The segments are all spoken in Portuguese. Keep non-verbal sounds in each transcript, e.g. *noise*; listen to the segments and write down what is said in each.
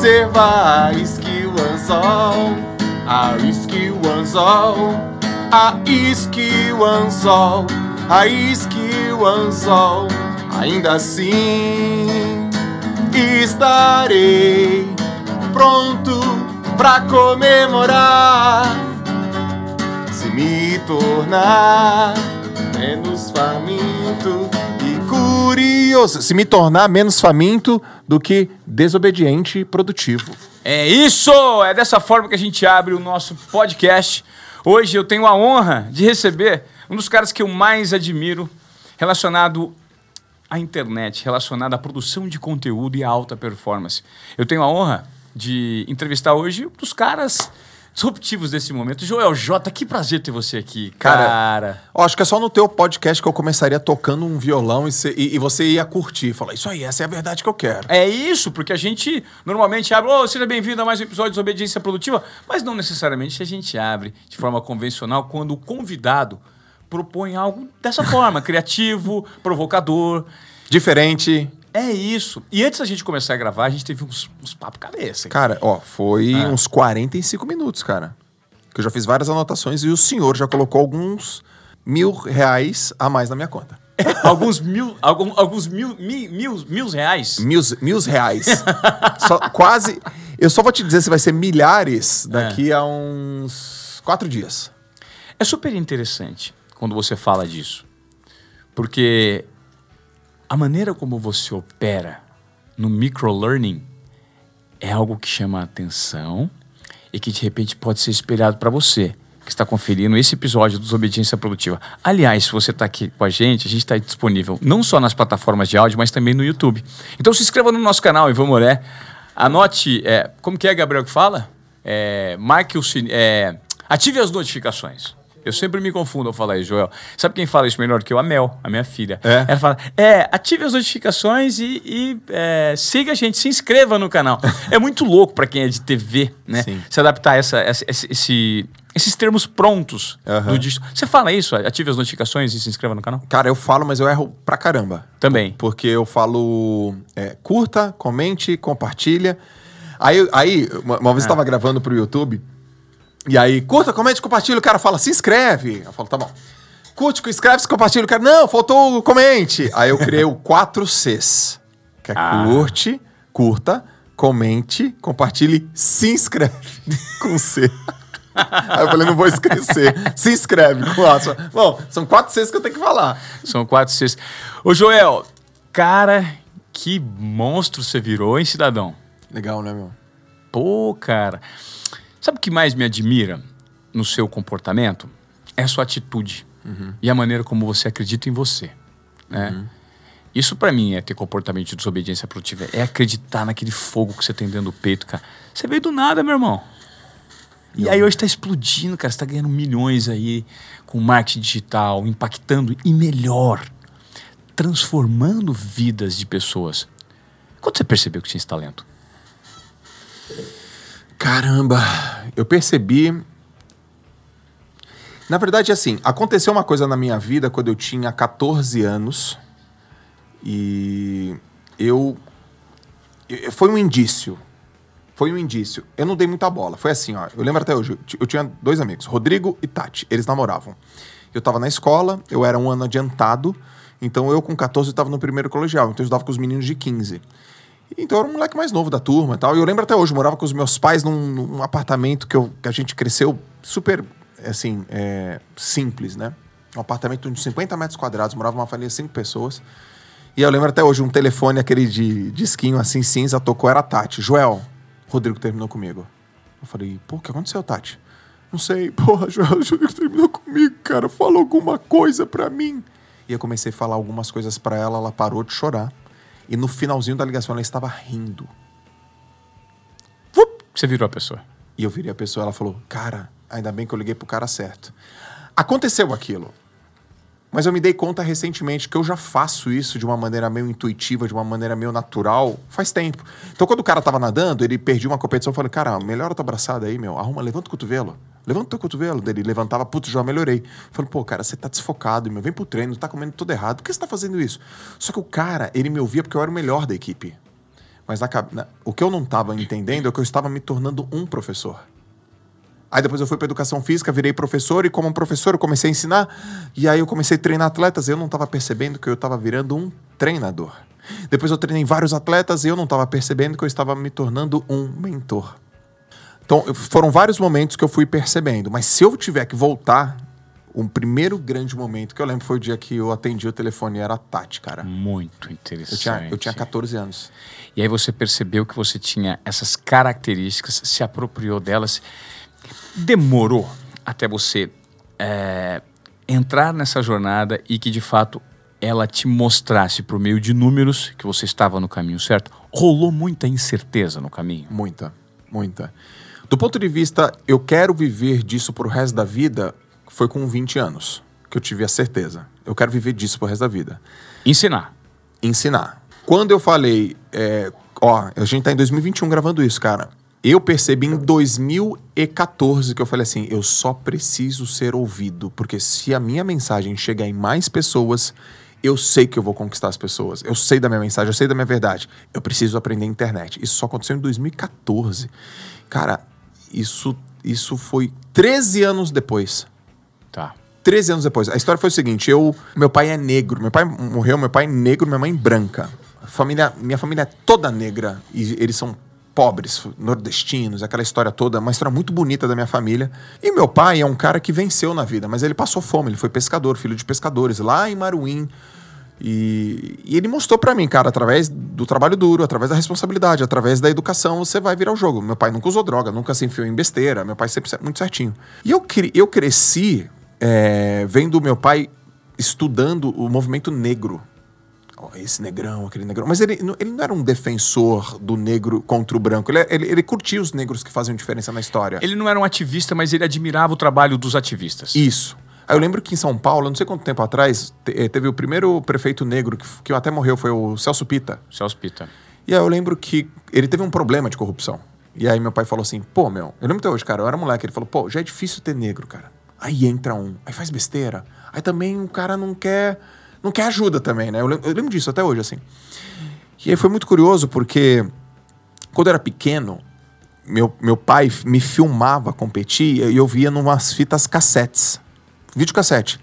observar a skill anzol, a skill anzol, a skill anzol, a skill anzol. Ainda assim estarei pronto pra comemorar se me tornar menos faminto curioso. Se me tornar menos faminto do que desobediente e produtivo. É isso! É dessa forma que a gente abre o nosso podcast. Hoje eu tenho a honra de receber um dos caras que eu mais admiro relacionado à internet, relacionado à produção de conteúdo e à alta performance. Eu tenho a honra de entrevistar hoje um dos caras disruptivos desse momento. Joel J, que prazer ter você aqui, cara. Cara, Eu acho que é só no teu podcast que eu começaria tocando um violão e, cê- e- e você ia curtir. Falar, isso aí, essa é a verdade que eu quero. É isso, porque a gente normalmente abre, oh, seja bem-vindo a mais um episódio de Desobediência Produtiva, mas não necessariamente a gente abre de forma convencional quando o convidado propõe algo dessa forma, *laughs* criativo, provocador. Diferente. É isso. E antes da gente começar a gravar, a gente teve uns, uns papo cabeça. aqui. Cara, ó, foi Ah. uns 45 minutos, cara. Que eu já fiz várias anotações e o senhor já colocou alguns mil reais a mais na minha conta. *laughs* alguns mil, algum- alguns mil, mi- mil, mil reais. Mil, mil reais. *laughs* Só- quase. Eu só vou te dizer se vai ser milhares É. daqui a uns quatro dias. É super interessante quando você fala disso. Porque a maneira como você opera no microlearning é algo que chama a atenção e que de repente pode ser espelhado para você que está conferindo esse episódio do Desobediência Produtiva. Aliás, se você está aqui com a gente, a gente está disponível não só nas plataformas de áudio, mas também no YouTube. Então se inscreva no nosso canal, Ivan Moré. Anote, é, como que é, Gabriel, que fala? É, marque o sininho, é, ative as notificações. Eu sempre me confundo ao falar isso, Joel. Sabe quem fala isso melhor que eu? A Mel, a minha filha. É? Ela fala, é, ative as notificações e, e, é, siga a gente, se inscreva no canal. é muito louco para quem é de TV, né? Sim. Se adaptar a essa, essa- esse, esse- esses termos prontos Aham. do dígito. Você fala isso? Ative as notificações e se inscreva no canal? Cara, eu falo, mas eu erro pra caramba. Também. Porque eu falo é, curta, comente, compartilha. Aí, aí uma, uma vez eu tava gravando pro YouTube. E aí, curta, comente, compartilha. O cara fala, se inscreve. Eu falo, tá bom. Curte, inscreve, se compartilha. O cara, não, faltou o comente. Aí eu criei o 4Cs. Que é Ah. curte, curta, comente, compartilhe, se inscreve *laughs* com C. Aí eu falei, não vou esquecer. Se inscreve com A. Só- Bom, são quatro Cs que eu tenho que falar. São quatro, seis. Ô, Joel, cara, que monstro você virou, hein, cidadão? Legal, né, meu? Pô, cara. Sabe o que mais me admira no seu comportamento? É a sua atitude e a maneira como você acredita em você. Né? Isso pra mim é ter comportamento de desobediência produtiva. É acreditar naquele fogo que você tem dentro do peito, cara. Você veio do nada, meu irmão. E aí hoje tá explodindo, cara. Você tá ganhando milhões aí com marketing digital, impactando e melhor, transformando vidas de pessoas. Quando você percebeu que tinha esse talento? Caramba, eu percebi. Na verdade, assim, aconteceu uma coisa na minha vida quando eu tinha 14 anos e eu. Foi um indício. Foi um indício. Eu não dei muita bola. Foi assim, ó. Eu lembro até hoje. eu ti- Eu tinha dois amigos, Rodrigo e Tati. Eles namoravam. Eu tava na escola, eu era um ano adiantado. Então eu, com 14, eu tava no primeiro colegial. Então eu estudava com os meninos de 15. Então eu era um moleque mais novo da turma e tal. E eu lembro até hoje, eu morava com os meus pais num, num apartamento que, eu- que a gente cresceu super, assim, é, simples, né? Um apartamento de 50 metros quadrados, morava uma família de cinco pessoas. E eu lembro até hoje, um telefone, aquele de disquinho assim, cinza, tocou, era Tati. Joel, Rodrigo terminou comigo. Eu falei, pô, o que aconteceu, Tati? Não sei, *laughs* porra, Joel, o Rodrigo terminou comigo, cara. Fala alguma coisa pra mim. E eu comecei a falar algumas coisas pra ela, ela parou de chorar. E no finalzinho da ligação ela estava rindo. Você virou a pessoa. E eu virei a pessoa, ela falou: Cara, ainda bem que eu liguei pro cara certo. Aconteceu aquilo. Mas eu me dei conta recentemente que eu já faço isso de uma maneira meio intuitiva, de uma maneira meio natural, faz tempo. Então, quando o cara tava nadando, ele perdia uma competição, eu falei, cara, melhora tua braçada aí, meu. Arruma, levanta o cotovelo. Levanta o teu cotovelo. Dele levantava, putz, já melhorei. Falei, pô, cara, você tá desfocado, meu. Vem pro treino, tá comendo tudo errado. Por que você tá fazendo isso? Só que o cara, ele me ouvia porque eu era o melhor da equipe. Mas na, na, o que eu não estava entendendo é que eu estava me tornando um professor. Aí depois eu fui para educação física, virei professor e como professor eu comecei a ensinar. E aí eu comecei a treinar atletas e eu não estava percebendo que eu estava virando um treinador. Depois eu treinei vários atletas e eu não estava percebendo que eu estava me tornando um mentor. Então foram vários momentos que eu fui percebendo. Mas se eu tiver que voltar, o primeiro grande momento que eu lembro foi o dia que eu atendi o telefone e era a Tati, cara. Muito interessante. Eu tinha, eu tinha 14 anos. E aí você percebeu que você tinha essas características, se apropriou delas demorou até você é, entrar nessa jornada e que de fato ela te mostrasse por meio de números que você estava no caminho certo? Rolou muita incerteza no caminho? Muita, muita. Do ponto de vista, eu quero viver disso pro resto da vida, foi com 20 anos que eu tive a certeza. Eu quero viver disso pro resto da vida. Ensinar. Ensinar. Quando eu falei, é, ó, a gente tá em 2021 gravando isso, cara. Eu percebi em 2014 que eu falei assim: eu só preciso ser ouvido, porque se a minha mensagem chegar em mais pessoas, eu sei que eu vou conquistar as pessoas. Eu sei da minha mensagem, eu sei da minha verdade. Eu preciso aprender internet. Isso só aconteceu em 2014. Cara, isso, isso foi 13 anos depois. Tá. 13 anos depois. A história foi o seguinte: eu, meu pai é negro. Meu pai morreu, meu pai é negro, minha mãe branca. Família, minha família é toda negra e eles são pobres, nordestinos, aquela história toda, uma história muito bonita da minha família. E meu pai é um cara que venceu na vida, mas ele passou fome, ele foi pescador, filho de pescadores, lá em Maruim. E, e ele mostrou para mim, cara, através do trabalho duro, através da responsabilidade, através da educação, você vai virar o jogo. Meu pai nunca usou droga, nunca se enfiou em besteira, meu pai sempre muito certinho. E eu, eu cresci é, vendo meu pai estudando o movimento negro esse negrão, aquele negrão. Mas ele, ele não era um defensor do negro contra o branco. Ele, ele, ele curtia os negros que faziam diferença na história. Ele não era um ativista, mas ele admirava o trabalho dos ativistas. Isso. Aí eu lembro que em São Paulo, não sei quanto tempo atrás, eh, teve o primeiro prefeito negro que, que até morreu, foi o Celso Pita. Celso Pita. E aí eu lembro que ele teve um problema de corrupção. E aí meu pai falou assim, pô, meu, eu lembro até hoje, cara, eu era moleque, ele falou, pô, já é difícil ter negro, cara. Aí entra um, aí faz besteira. Aí também o cara não quer não quer ajuda também, né? Eu lembro, eu lembro disso até hoje, assim. E aí foi muito curioso porque quando eu era pequeno, meu, meu pai me filmava competir e eu via numas fitas cassetes. Videocassete.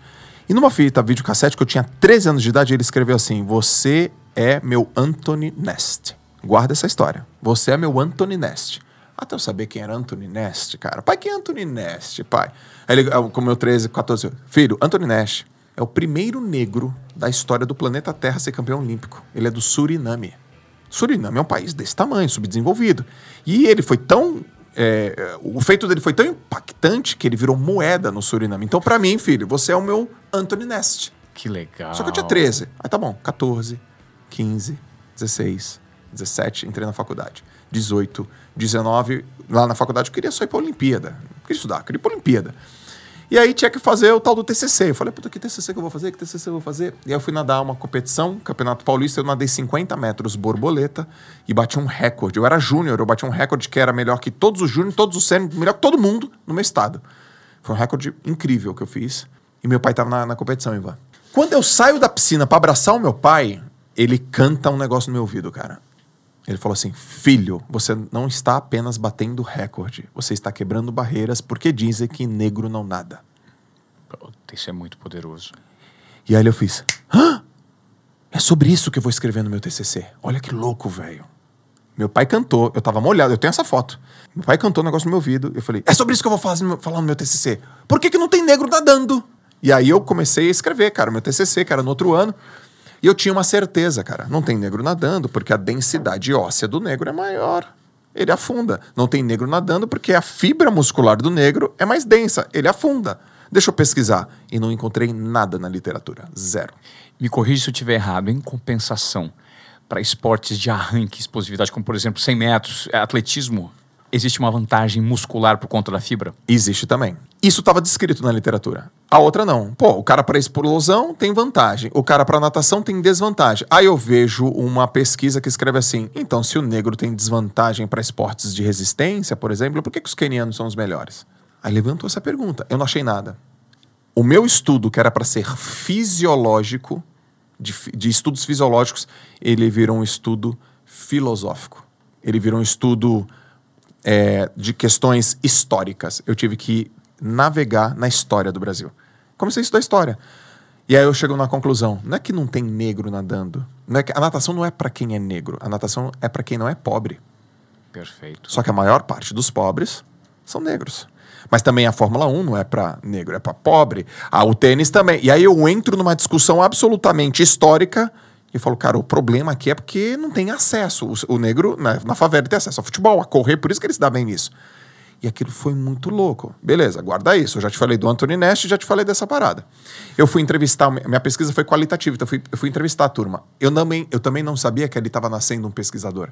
E numa fita videocassete que eu tinha 13 anos de idade, ele escreveu assim: Você é meu Anthony Nest. Guarda essa história. Você é meu Anthony Nest. Até eu saber quem era Anthony Nest, cara. Pai, quem é Anthony Nest, pai? Aí ele, com meu 13, 14, filho, Anthony Nest é o primeiro negro da história do planeta Terra a ser campeão olímpico. Ele é do Suriname. Suriname é um país desse tamanho, subdesenvolvido. E ele foi tão. É, o feito dele foi tão impactante que ele virou moeda no Suriname. Então, para mim, filho, você é o meu Anthony Nest. Que legal. Só que eu tinha 13. Aí tá bom, 14, 15, 16, 17, entrei na faculdade. 18, 19, lá na faculdade eu queria só ir pra Olimpíada. Eu queria estudar, eu queria ir pra Olimpíada. E aí tinha que fazer o tal do TCC. Eu falei, puta, que TCC que eu vou fazer? Que TCC eu vou fazer? E aí eu fui nadar uma competição, Campeonato Paulista, eu nadei 50 metros borboleta e bati um recorde. Eu era júnior, eu bati um recorde que era melhor que todos os júnior, todos os sênior, melhor que todo mundo no meu estado. Foi um recorde incrível que eu fiz. E meu pai tava na, na competição, Ivan. Quando eu saio da piscina para abraçar o meu pai, ele canta um negócio no meu ouvido, cara. Ele falou assim: Filho, você não está apenas batendo recorde, você está quebrando barreiras porque dizem que negro não nada. Isso é muito poderoso. E aí eu fiz: Hã? É sobre isso que eu vou escrever no meu TCC. Olha que louco, velho. Meu pai cantou, eu tava molhado, eu tenho essa foto. Meu pai cantou um negócio no meu ouvido, eu falei: É sobre isso que eu vou fazer, falar no meu TCC. Por que, que não tem negro nadando? E aí eu comecei a escrever, cara, meu TCC, que era no outro ano. E eu tinha uma certeza, cara. Não tem negro nadando porque a densidade óssea do negro é maior. Ele afunda. Não tem negro nadando porque a fibra muscular do negro é mais densa. Ele afunda. Deixa eu pesquisar. E não encontrei nada na literatura. Zero. Me corrija se eu estiver errado. Em compensação, para esportes de arranque, explosividade, como por exemplo 100 metros, atletismo, existe uma vantagem muscular por conta da fibra? Existe também. Isso estava descrito na literatura. A outra não. Pô, o cara para explosão tem vantagem, o cara para natação tem desvantagem. Aí eu vejo uma pesquisa que escreve assim: então, se o negro tem desvantagem para esportes de resistência, por exemplo, por que, que os quenianos são os melhores? Aí levantou essa pergunta. Eu não achei nada. O meu estudo, que era para ser fisiológico, de, de estudos fisiológicos, ele virou um estudo filosófico. Ele virou um estudo é, de questões históricas. Eu tive que navegar na história do Brasil. Comecei a estudar história. E aí eu chego na conclusão: não é que não tem negro nadando. Não é que, a natação não é para quem é negro. A natação é para quem não é pobre. Perfeito. Só que a maior parte dos pobres são negros. Mas também a Fórmula 1 não é para negro, é para pobre. Ah, o tênis também. E aí eu entro numa discussão absolutamente histórica e falo, cara, o problema aqui é porque não tem acesso. O, negro na, na favela tem acesso ao futebol, a correr, por isso que ele se dá bem nisso. E aquilo foi muito louco. Beleza, guarda isso. Eu já te falei do Anthony Nash e já te falei dessa parada. Eu fui entrevistar, minha pesquisa foi qualitativa, então eu fui, eu fui entrevistar a turma. Eu também, eu também não sabia que ali estava nascendo um pesquisador.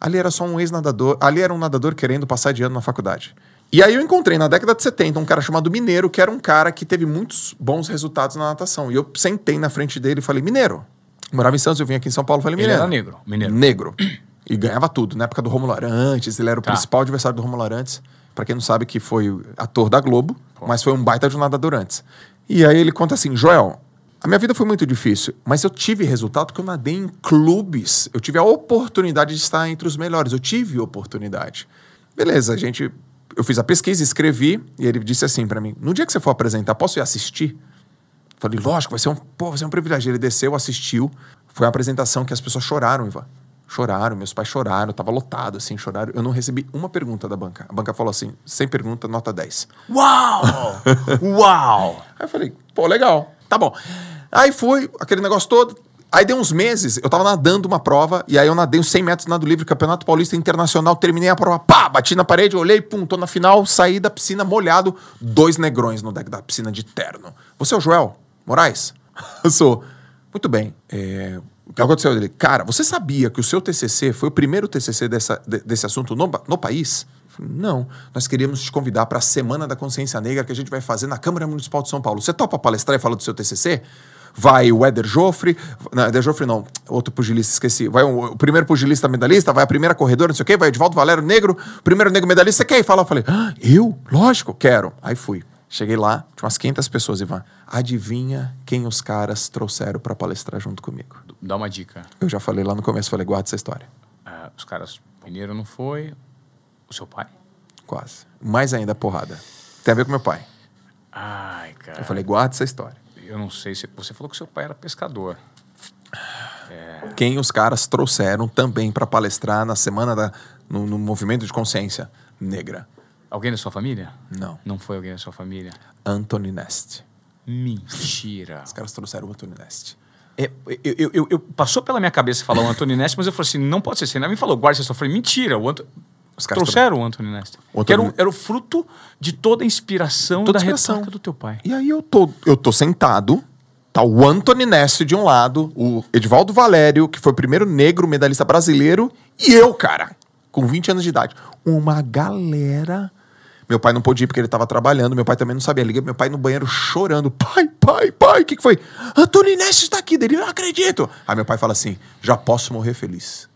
Ali era só um ex-nadador, ali era um nadador querendo passar de ano na faculdade. E aí eu encontrei na década de 70 um cara chamado Mineiro, que era um cara que teve muitos bons resultados na natação. E eu sentei na frente dele e falei, Mineiro. Morava em Santos, eu vim aqui em São Paulo, falei, Ele Mineiro. era negro. Mineiro. Negro. E ganhava tudo. Na época do Romulo Arantes, ele era o Tá. principal adversário do Romulo Arantes. Pra quem não sabe, que foi ator da Globo, mas foi um baita de um nadador antes. E aí ele conta assim: Joel, a minha vida foi muito difícil, mas eu tive resultado porque eu nadei em clubes. Eu tive a oportunidade de estar entre os melhores. Eu tive oportunidade. Beleza, a gente. Eu fiz a pesquisa, escrevi, e ele disse assim pra mim: no dia que você for apresentar, posso ir assistir? Falei, lógico, vai ser um, pô, vai ser um privilégio. Ele desceu, assistiu. Foi uma apresentação que as pessoas choraram, Ivan. Choraram, meus pais choraram, tava lotado, assim, choraram. Eu não recebi uma pergunta da banca. A banca falou assim: sem pergunta, nota 10. Uau! *laughs* Uau! Aí eu falei, pô, legal, tá bom. Aí fui, aquele negócio todo. Aí deu uns meses, eu tava nadando uma prova, e aí eu nadei os 100 metros nado livre, Campeonato Paulista Internacional, terminei a prova, pá, bati na parede, olhei, pum, tô na final, saí da piscina molhado, dois negrões no deck da piscina de terno. Você é o Joel Moraes? *laughs* Eu sou. Muito bem. É, o que aconteceu? Ele, cara, você sabia que o seu TCC foi o primeiro TCC dessa, de- desse assunto no, no país? Não, nós queríamos te convidar para a Semana da Consciência Negra que a gente vai fazer na Câmara Municipal de São Paulo. Você topa palestrar e falar do seu TCC? Vai o Éder Joffre, não, Éder Joffre não, outro pugilista, esqueci. Vai o, o primeiro pugilista medalhista, vai a primeira corredora, não sei o quê, vai Edvaldo Valério Negro, primeiro negro medalhista, você quer ir falar? Eu falei, ah, eu? Lógico, quero. Aí fui. Cheguei lá, tinha umas 500 pessoas, Ivan. Adivinha quem os caras trouxeram para palestrar junto comigo? Dá uma dica. Eu já falei lá no começo, falei, guarda essa história. Ah, os caras, Mineiro não foi. O seu pai? Quase. Mais ainda, porrada. Tem a ver com meu pai. Ai, cara. Eu falei, guarda essa história. Eu não sei se. Você falou que seu pai era pescador. Quem os caras trouxeram também para palestrar na semana da. No, no movimento de consciência negra. Alguém da sua família? Não. Não foi alguém da sua família? Anthony Nest. Mentira. Os caras trouxeram o Anthony Nest. É, eu, eu- eu- passou pela minha cabeça falar o Anthony Nest, mas eu falei assim: não pode ser. Você ainda me falou, guarda. Eu falei, mentira. O Anto... Os caras Trouxeram o Anthony Nest. O Que era, o- era o fruto de toda a inspiração Toda da inspiração. do teu pai. E aí eu tô, eu tô sentado, tá o Anthony Nest de um lado, o Edvaldo Valério, que foi o primeiro negro medalhista brasileiro, e eu, cara, com 20 anos de idade. Uma galera. Meu pai não pôde ir porque ele tava trabalhando, meu pai também não sabia. Liguei meu pai no banheiro chorando. Pai, pai, pai, o que, que foi? Anthony Nest está aqui dele, não acredito. Aí meu pai fala assim: já posso morrer feliz.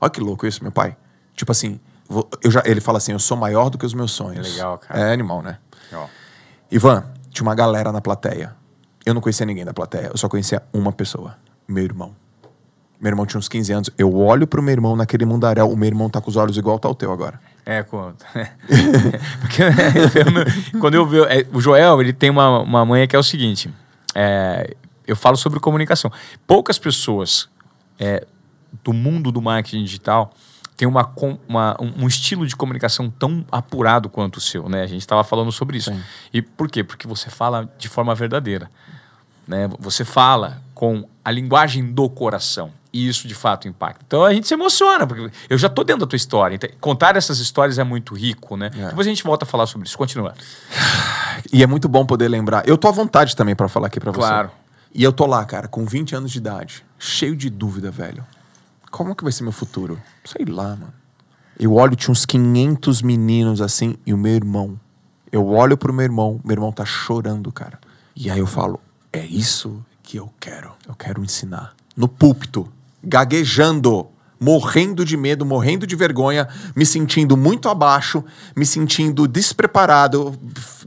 Olha que louco isso, meu pai. Tipo assim, eu já, ele fala assim: eu sou maior do que os meus sonhos. Legal, cara. É animal, né? Ó, Ivan, tinha uma galera na plateia. Eu não conhecia ninguém da plateia, eu só conhecia uma pessoa: meu irmão. Meu irmão tinha uns 15 anos. Eu olho pro meu irmão naquele mundaréu, o meu irmão tá com os olhos igual tá o teu agora. É, quando. *laughs* Porque não- quando eu vejo. é, o Joel, ele tem uma, uma manha que é o seguinte: é, eu falo sobre comunicação. Poucas pessoas é, do mundo do marketing digital têm uma, uma- um, um estilo de comunicação tão apurado quanto o seu, né? A gente estava falando sobre isso. Sim. E por quê? Porque você fala de forma verdadeira. Né? Você fala com a linguagem do coração. E isso de fato impacta. Então a gente se emociona, porque eu já tô dentro da tua história. Então, contar essas histórias é muito rico, né? É. Depois a gente volta a falar sobre isso. Continua. E é muito bom poder lembrar. Eu tô à vontade também pra falar aqui pra você. Claro. E eu tô lá, cara, com 20 anos de idade, cheio de dúvida, velho. Como que vai ser meu futuro? Sei lá, mano. Eu olho, tinha uns 500 meninos assim, e o meu irmão. Eu olho pro meu irmão, meu irmão tá chorando, cara. E aí eu falo, é isso que eu quero. Eu quero ensinar. No púlpito, gaguejando, morrendo de medo, morrendo de vergonha, me sentindo muito abaixo, me sentindo despreparado,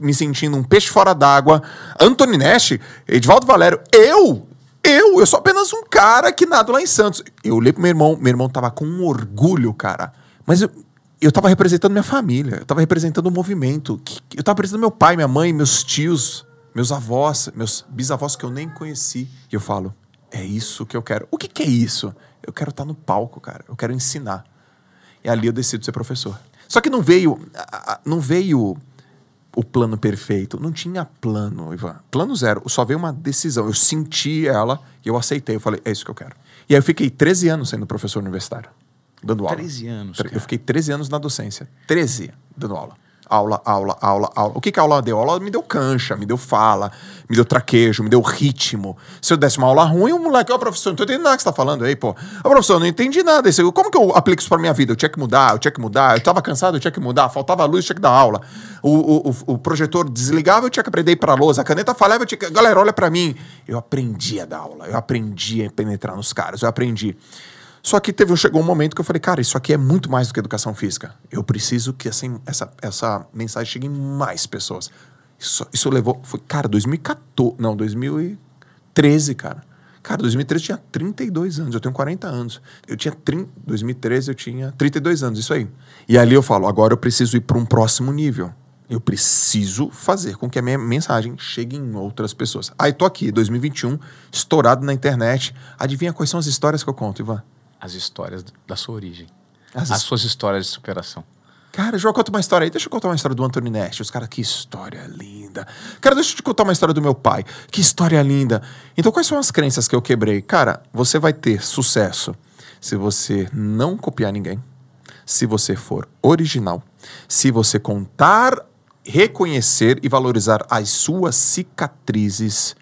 me sentindo um peixe fora d'água. Anthony Nash, Edvaldo Valério, eu, Eu, eu sou apenas um cara que nado lá em Santos. Eu olhei pro meu irmão, meu irmão tava com um orgulho, cara. Mas eu, eu tava representando minha família, eu tava representando o movimento. Eu tava representando meu pai, minha mãe, meus tios, meus avós, meus bisavós que eu nem conheci. E eu falo, é isso que eu quero. O que, que é isso? Eu quero estar no palco, cara. Eu quero ensinar. E ali eu decido ser professor. Só que não veio, não veio o plano perfeito. Não tinha plano, Ivan. Plano zero. Só veio uma decisão. Eu senti ela e eu aceitei. Eu falei, é isso que eu quero. E aí eu fiquei 13 anos sendo professor universitário, dando aula. 13 anos. Eu fiquei 13 anos na docência. 13 dando aula. Aula, aula, aula, aula. O que, que a aula deu? A aula me deu cancha, me deu fala, me deu traquejo, me deu ritmo. Se eu desse uma aula ruim, o moleque, ó, oh, professor, não tô entendendo nada que você tá falando aí, pô. Ô, professor, não entendi nada. Isso, como que eu aplico isso pra minha vida? Eu tinha que mudar, eu tinha que mudar. Eu tava cansado, eu tinha que mudar. Faltava luz, eu tinha que dar aula. O, o, o, projetor desligava, eu tinha que aprender a ir pra lousa. A caneta falhava, eu tinha que... Galera, olha pra mim. Eu aprendi a dar aula, eu aprendi a penetrar nos caras, eu aprendi. Só que teve, chegou um momento que eu falei, cara, isso aqui é muito mais do que educação física. Eu preciso que assim, essa, essa mensagem chegue em mais pessoas. Isso, isso levou. Foi, cara, 2014. Não, 2013, cara. Cara, 2013 eu tinha 32 anos, eu tenho 40 anos. Eu tinha 30, 2013 eu tinha 32 anos, isso aí. E ali eu falo, agora eu preciso ir para um próximo nível. Eu preciso fazer com que a minha mensagem chegue em outras pessoas. Aí tô aqui, 2021, estourado na internet. Adivinha quais são as histórias que eu conto, Ivan? As histórias da sua origem. As, as suas histórias de superação. Cara, João, conta uma história aí. Deixa eu contar uma história do Anthony Nash. Os caras, que história linda. Cara, deixa eu te contar uma história do meu pai. Que história linda. Então, quais são as crenças que eu quebrei? Cara, você vai ter sucesso se você não copiar ninguém, se você for original, se você contar, reconhecer e valorizar as suas cicatrizes.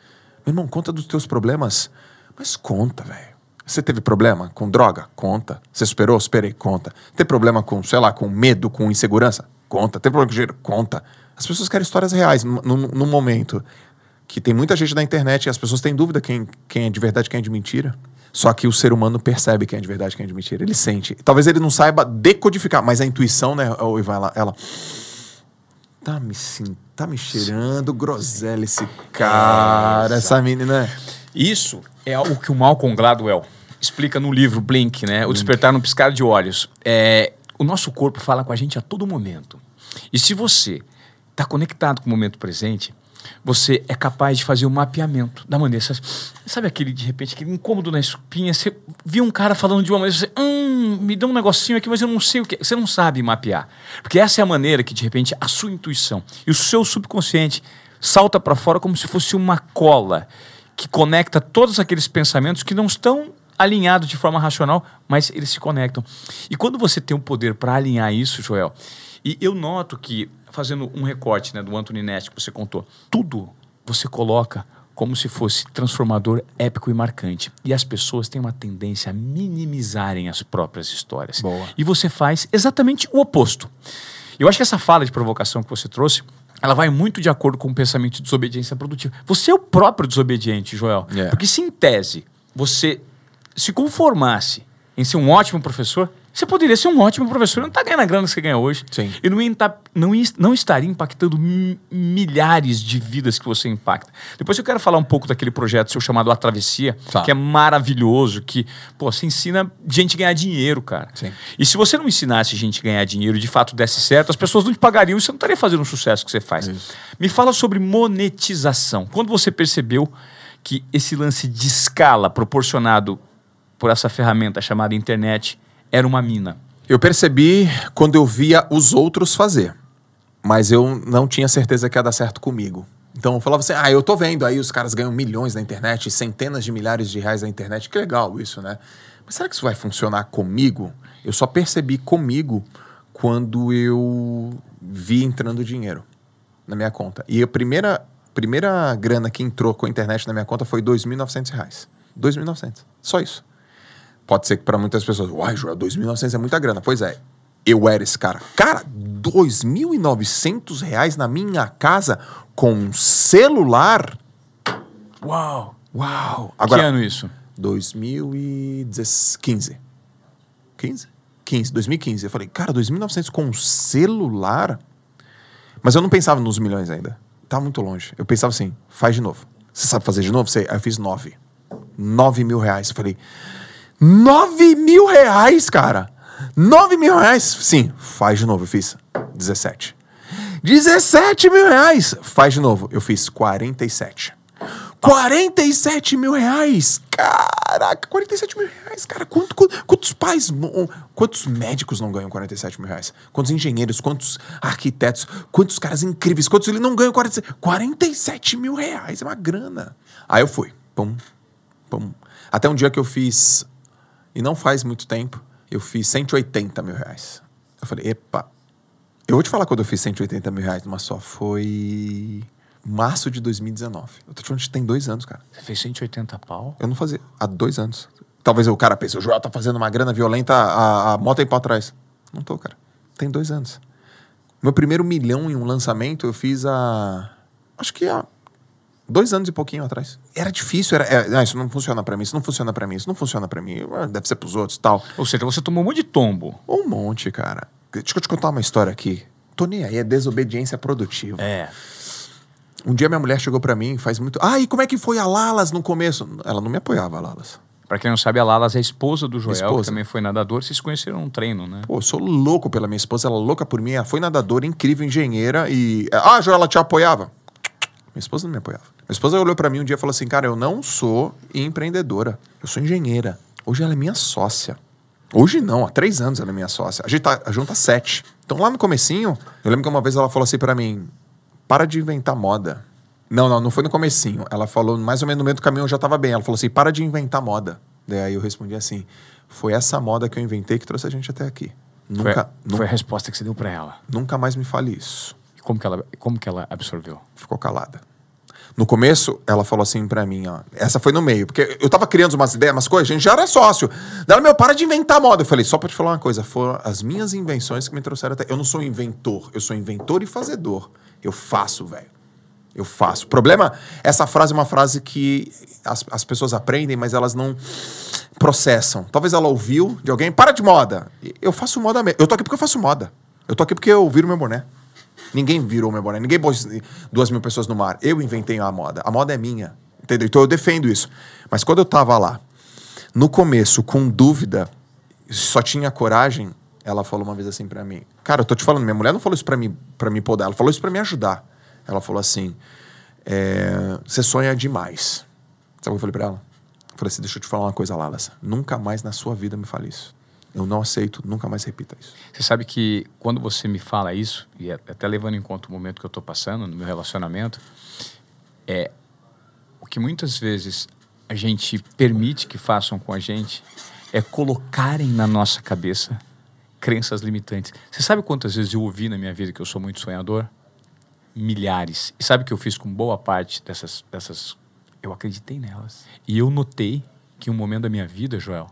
Meu irmão, conta dos teus problemas. Mas conta, velho. Você teve problema com droga? Conta. Você superou? Superei? Conta. Tem problema com, sei lá, com medo, com insegurança? Conta. Tem problema com dinheiro? Conta. As pessoas querem histórias reais no, momento que tem muita gente na internet e as pessoas têm dúvida quem, quem é de verdade quem é de mentira. Só que o ser humano percebe quem é de verdade quem é de mentira. Ele sente. Talvez ele não saiba decodificar, mas a intuição, né, Ivan, ela, ela tá me sim, tá me cheirando groselha esse cara, é, essa menina. Isso é algo que o Malcolm Gladwell explica no livro Blink, né? O Despertar no Piscar de Olhos. É, o nosso corpo fala com a gente a todo momento. E se você está conectado com o momento presente, você é capaz de fazer o um mapeamento da maneira. Sabe aquele, de repente, aquele incômodo na espinha? Você viu um cara falando de uma maneira, você, hum, me dá um negocinho aqui, mas eu não sei o que. Você não sabe mapear. Porque essa é a maneira que, de repente, a sua intuição e o seu subconsciente salta para fora como se fosse uma cola que conecta todos aqueles pensamentos que não estão alinhados de forma racional, mas eles se conectam. E quando você tem o poder para alinhar isso, Joel, e eu noto que, fazendo um recorte né, do Anthony Nest que você contou, tudo você coloca como se fosse transformador, épico e marcante. E as pessoas têm uma tendência a minimizarem as próprias histórias. Boa. E você faz exatamente o oposto. Eu acho que essa fala de provocação que você trouxe ela vai muito de acordo com o pensamento de desobediência produtiva. Você é o próprio desobediente, Joel. Yeah. Porque se em tese você se conformasse em ser um ótimo professor, você poderia ser um ótimo professor e não está ganhando a grana que você ganha hoje. Sim. E não, tá, não, não estaria impactando milhares de vidas que você impacta. Depois eu quero falar um pouco daquele projeto seu chamado A Travessia, tá. que é maravilhoso, que pô, você ensina gente a ganhar dinheiro, cara. Sim. E se você não ensinasse gente a ganhar dinheiro e de fato desse certo, as pessoas não te pagariam e você não estaria fazendo o sucesso que você faz. Isso. Me fala sobre monetização. Quando você percebeu que esse lance de escala proporcionado por essa ferramenta chamada internet era uma mina? Eu percebi quando eu via os outros fazer, mas eu não tinha certeza que ia dar certo comigo. Então eu falava assim: ah, eu tô vendo aí os caras ganham milhões na internet, centenas de milhares de reais na internet, que legal isso, né? Mas será que isso vai funcionar comigo? Eu só percebi comigo quando eu vi entrando dinheiro na minha conta. E a primeira, primeira grana que entrou com a internet na minha conta foi R$ 2.900. R$ 2.900. Só isso. Pode ser que para muitas pessoas, uai, Joel, 2.900 é muita grana. Pois é, eu era esse cara. Cara, 2.900 reais na minha casa com um celular? Uau! Uau! Agora, que ano isso? 2015. 15? 15, 2015. Eu falei, cara, 2.900 com um celular? Mas eu não pensava nos milhões ainda. Tá muito longe. Eu pensava assim, faz de novo. Você sabe fazer de novo? Sei. Aí eu fiz nove. 9 mil reais. Eu falei, 9 mil reais, cara? 9 mil reais? Sim, faz de novo. Eu fiz 17. 17 mil reais! Faz de novo. Eu fiz 47. 47 mil reais! Caraca, 47 mil reais, cara. Quanto, quanto- quantos pais, quantos médicos não ganham 47 mil reais? Quantos engenheiros, quantos arquitetos, quantos caras incríveis, quantos ele não ganham 47, 47 mil reais? É uma grana. Aí eu fui. Pum, pum. Até um dia que eu fiz, e não faz muito tempo, eu fiz 180 mil reais. Eu falei, epa. Eu vou te falar quando eu fiz 180 mil reais numa só. Foi março de 2019. Eu tô te falando que tem dois anos, cara. Você fez 180 pau? Eu não fazia. Há dois anos. Talvez o cara pense, o Joel tá fazendo uma grana violenta há, há mó tempo atrás. Não tô, cara. Tem dois anos. Meu primeiro milhão em um lançamento eu fiz há. Acho que há dois anos e pouquinho atrás. Era difícil, era. é, ah, isso não funciona pra mim, isso não funciona pra mim, isso não funciona pra mim. Ah, Deve ser pros outros tal. Ou seja, você tomou um monte de tombo. Um monte, cara. Deixa eu te contar uma história aqui. Tô nem aí, é desobediência produtiva. É. Um dia minha mulher chegou pra mim, faz muito. Ah, e como é que foi a Lalas no começo? Ela não me apoiava, a Lalas. Pra quem não sabe, a Lalas é a esposa do Joel, que Esposa. também foi nadador. Vocês se conheceram num treino, né? Pô, eu sou louco pela minha esposa, ela é louca por mim. Ela foi nadadora, incrível, engenheira e. Ah, Joel, ela te apoiava? Minha esposa não me apoiava. Minha esposa olhou pra mim um dia e falou assim: Cara, eu não sou empreendedora, eu sou engenheira. Hoje ela é minha sócia. Hoje não, há três anos ela é minha sócia. A gente tá junto há sete. Então lá no comecinho, eu lembro que uma vez ela falou assim pra mim: Para de inventar moda. Não, não, não foi no comecinho. Ela falou, mais ou menos no meio do caminho eu já tava bem. Ela falou assim: Para de inventar moda. Daí eu respondi assim: Foi essa moda que eu inventei que trouxe a gente até aqui. Foi, Nunca, nu- foi a resposta que você deu pra ela. nunca mais me fale isso. E como que ela, como que ela absorveu? Ficou calada. No começo, ela falou assim pra mim, ó. Essa foi no meio, porque eu tava criando umas ideias, umas coisas, a gente já era sócio. Ela, meu, para de inventar moda. Eu falei, só pra te falar uma coisa, foram as minhas invenções que me trouxeram até. Eu não sou inventor, eu sou inventor e fazedor. Eu faço, velho. Eu faço. O problema, essa frase é uma frase que as, as pessoas aprendem, mas elas não processam. Talvez ela ouviu de alguém, para de moda. Eu faço moda mesmo. Eu tô aqui porque eu faço moda. Eu tô aqui porque eu viro meu boné. Ninguém virou meu boné. Ninguém pôs duas mil pessoas no mar. Eu inventei a moda. A moda é minha. Entendeu? Então eu defendo isso. Mas quando eu tava lá, no começo, com dúvida, só tinha coragem, ela falou uma vez assim pra mim. Cara, eu tô te falando, minha mulher não falou isso pra mim, pra me podar, ela falou isso pra me ajudar. Ela falou assim: é, você sonha demais. Sabe o que eu falei pra ela? Eu falei assim: deixa eu te falar uma coisa, Lalas. Nunca mais na sua vida me fale isso. Eu não aceito, nunca mais repita isso. Você sabe que quando você me fala isso, e é- até levando em conta o momento que eu estou passando no meu relacionamento, é o que muitas vezes a gente permite que façam com a gente é colocarem na nossa cabeça crenças limitantes. Você sabe quantas vezes eu ouvi na minha vida que eu sou muito sonhador? Milhares. E sabe o que eu fiz com boa parte dessas, dessas? Eu acreditei nelas. E eu notei que um momento da minha vida, Joel,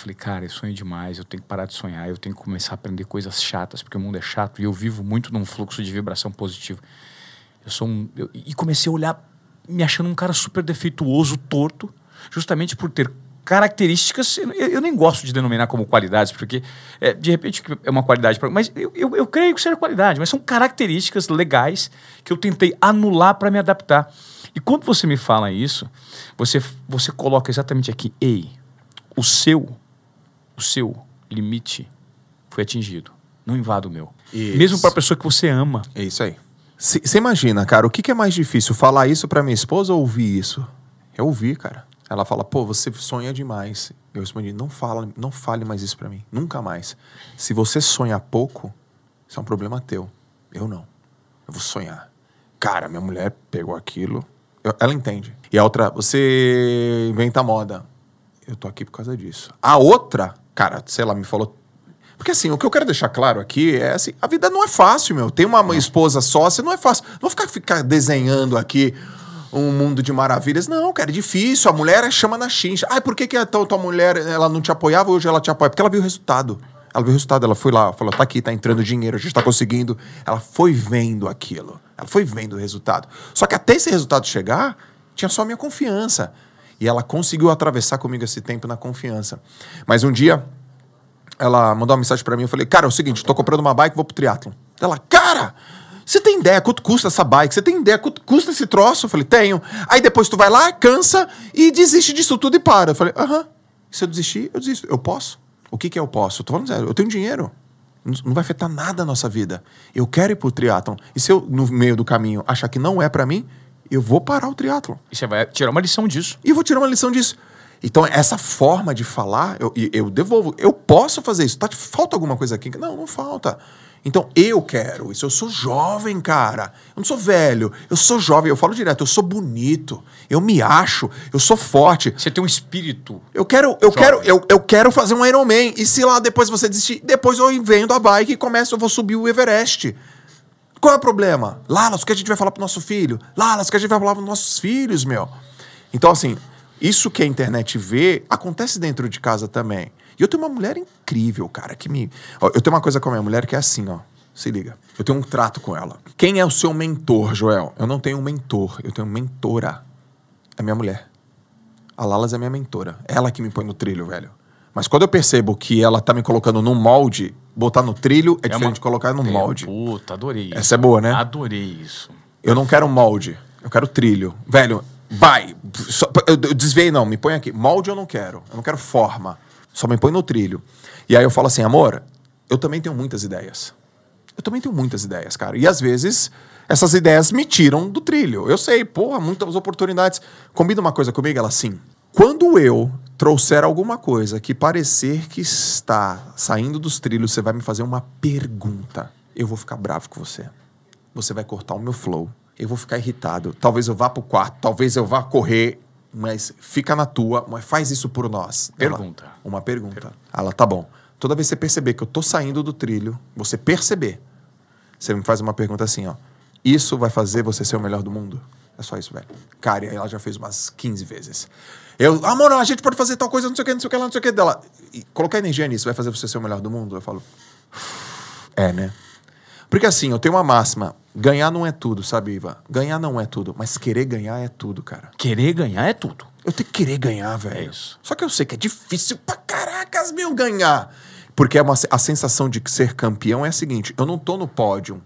falei, cara, eu sonho demais, eu tenho que parar de sonhar, eu tenho que começar a aprender coisas chatas, porque o mundo é chato e eu vivo muito num fluxo de vibração positiva. Eu sou um. eu- e comecei a olhar, me achando um cara super defeituoso, torto, justamente por ter características. Eu, eu nem gosto de denominar como qualidades, porque é, de repente é uma qualidade, pra- mas eu, eu, eu creio que seja qualidade, mas são características legais que eu tentei anular para me adaptar. E quando você me fala isso, você, você coloca exatamente aqui, ei, o seu, o seu limite foi atingido. Não invada o meu. Isso. Mesmo para a pessoa que você ama. É isso aí. Você imagina, cara, o que, que é mais difícil? Falar isso pra minha esposa ou ouvir isso? Eu ouvi, cara. Ela fala, pô, você sonha demais. Eu respondi, não, fala, não fale mais isso pra mim. Nunca mais. Se você sonha pouco, isso é um problema teu. Eu não. Eu vou sonhar. Cara, minha mulher pegou aquilo. eu- ela entende. E a outra, você inventa moda. Eu tô aqui por causa disso. A outra, cara, sei lá, me falou porque assim, o que eu quero deixar claro aqui é assim, a vida não é fácil, meu. Tem uma esposa sócia, não é fácil. Não vou ficar, ficar desenhando aqui um mundo de maravilhas. Não, cara, é difícil. A mulher chama na chincha. Ai, por que, que a tua, tua mulher ela não te apoiava hoje ela te apoia? Porque ela viu o resultado. Ela viu o resultado, ela foi lá, falou: tá aqui, tá entrando dinheiro, a gente tá conseguindo. Ela foi vendo aquilo. Ela foi vendo o resultado. Só que até esse resultado chegar, tinha só a minha confiança. E ela conseguiu atravessar comigo esse tempo na confiança. Mas um dia, ela mandou uma mensagem pra mim, eu falei, cara, é o seguinte, tô comprando uma bike, vou pro triatlon. Ela, cara, Você tem ideia quanto custa essa bike? Você tem ideia quanto custa esse troço? Eu falei, tenho. Aí depois tu vai lá, cansa e desiste disso tudo e para. Eu falei, aham. Se eu desistir, eu desisto. Eu posso. O que, que eu posso? Eu tô falando sério, eu tenho dinheiro. Não vai afetar nada a nossa vida. Eu quero ir pro triatlon. E se eu, no meio do caminho, achar que não é pra mim, eu vou parar o triatlon. E você vai tirar uma lição disso. E vou tirar uma lição disso. Então, essa forma de falar, eu, eu devolvo. Eu posso fazer isso. Tá, falta alguma coisa aqui? Não, não falta. Então, eu quero isso. Eu sou jovem, cara. Eu não sou velho. Eu sou jovem. Eu falo direto. Eu sou bonito. Eu me acho. Eu sou forte. Você tem um espírito. Eu quero, eu Jovem. quero, eu, eu quero fazer um Iron Man. E se lá depois você desistir, depois eu invento a bike e começo, eu vou subir o Everest. Qual é o problema? Lalas, o que a gente vai falar pro nosso filho? Lalas, o que a gente vai falar pros nossos filhos, meu? Então, assim, isso que a internet vê acontece dentro de casa também. E eu tenho uma mulher incrível, cara, que me. Eu tenho uma coisa com a minha mulher que é assim, ó. Se liga. Eu tenho um trato com ela. Quem é o seu mentor, Joel? Eu não tenho um mentor, eu tenho mentora. É minha mulher. A Lalas é minha mentora. Ela que me põe no trilho, velho. Mas quando eu percebo que ela tá me colocando num molde, botar no trilho é, diferente uma- de colocar no É, molde. Puta, adorei isso. Essa é boa, né? Adorei isso. Eu não quero molde. Eu quero trilho. Velho, vai. Só- eu, eu desviei, não. Me põe aqui. Molde eu não quero. Eu não quero forma. Só me põe no trilho. E aí eu falo assim, amor, eu também tenho muitas ideias. Eu também tenho muitas ideias, cara. E às vezes essas ideias me tiram do trilho. Eu sei, porra, muitas oportunidades. Combina uma coisa comigo, ela assim. Quando eu trouxer alguma coisa que parecer que está saindo dos trilhos, você vai me fazer uma pergunta. Eu vou ficar bravo com você você vai cortar o meu flow. Eu vou ficar irritado. Talvez eu vá pro quarto, talvez eu vá correr, mas fica na tua, mas faz isso por nós. Ela, Pergunta. uma pergunta. Ela, tá bom. Toda vez que você perceber que eu tô saindo do trilho, você perceber, você me faz uma pergunta assim, ó. Isso vai fazer você ser o melhor do mundo? É só isso, velho. Cara, ela já fez umas 15 vezes. Eu, amor, a gente pode fazer tal coisa, não sei o que, não sei o que lá, não sei o que dela. E colocar energia nisso vai fazer você ser o melhor do mundo? Eu falo, é, né? Porque assim, eu tenho uma máxima: ganhar não é tudo, sabe, Iva? Ganhar não é tudo, mas querer ganhar é tudo, cara. Querer ganhar é tudo. Eu tenho que querer ganhar, velho. É isso. Só que eu sei que é difícil pra caracas, meu, ganhar. Porque é uma, a sensação de ser campeão é a seguinte: eu não tô no pódio,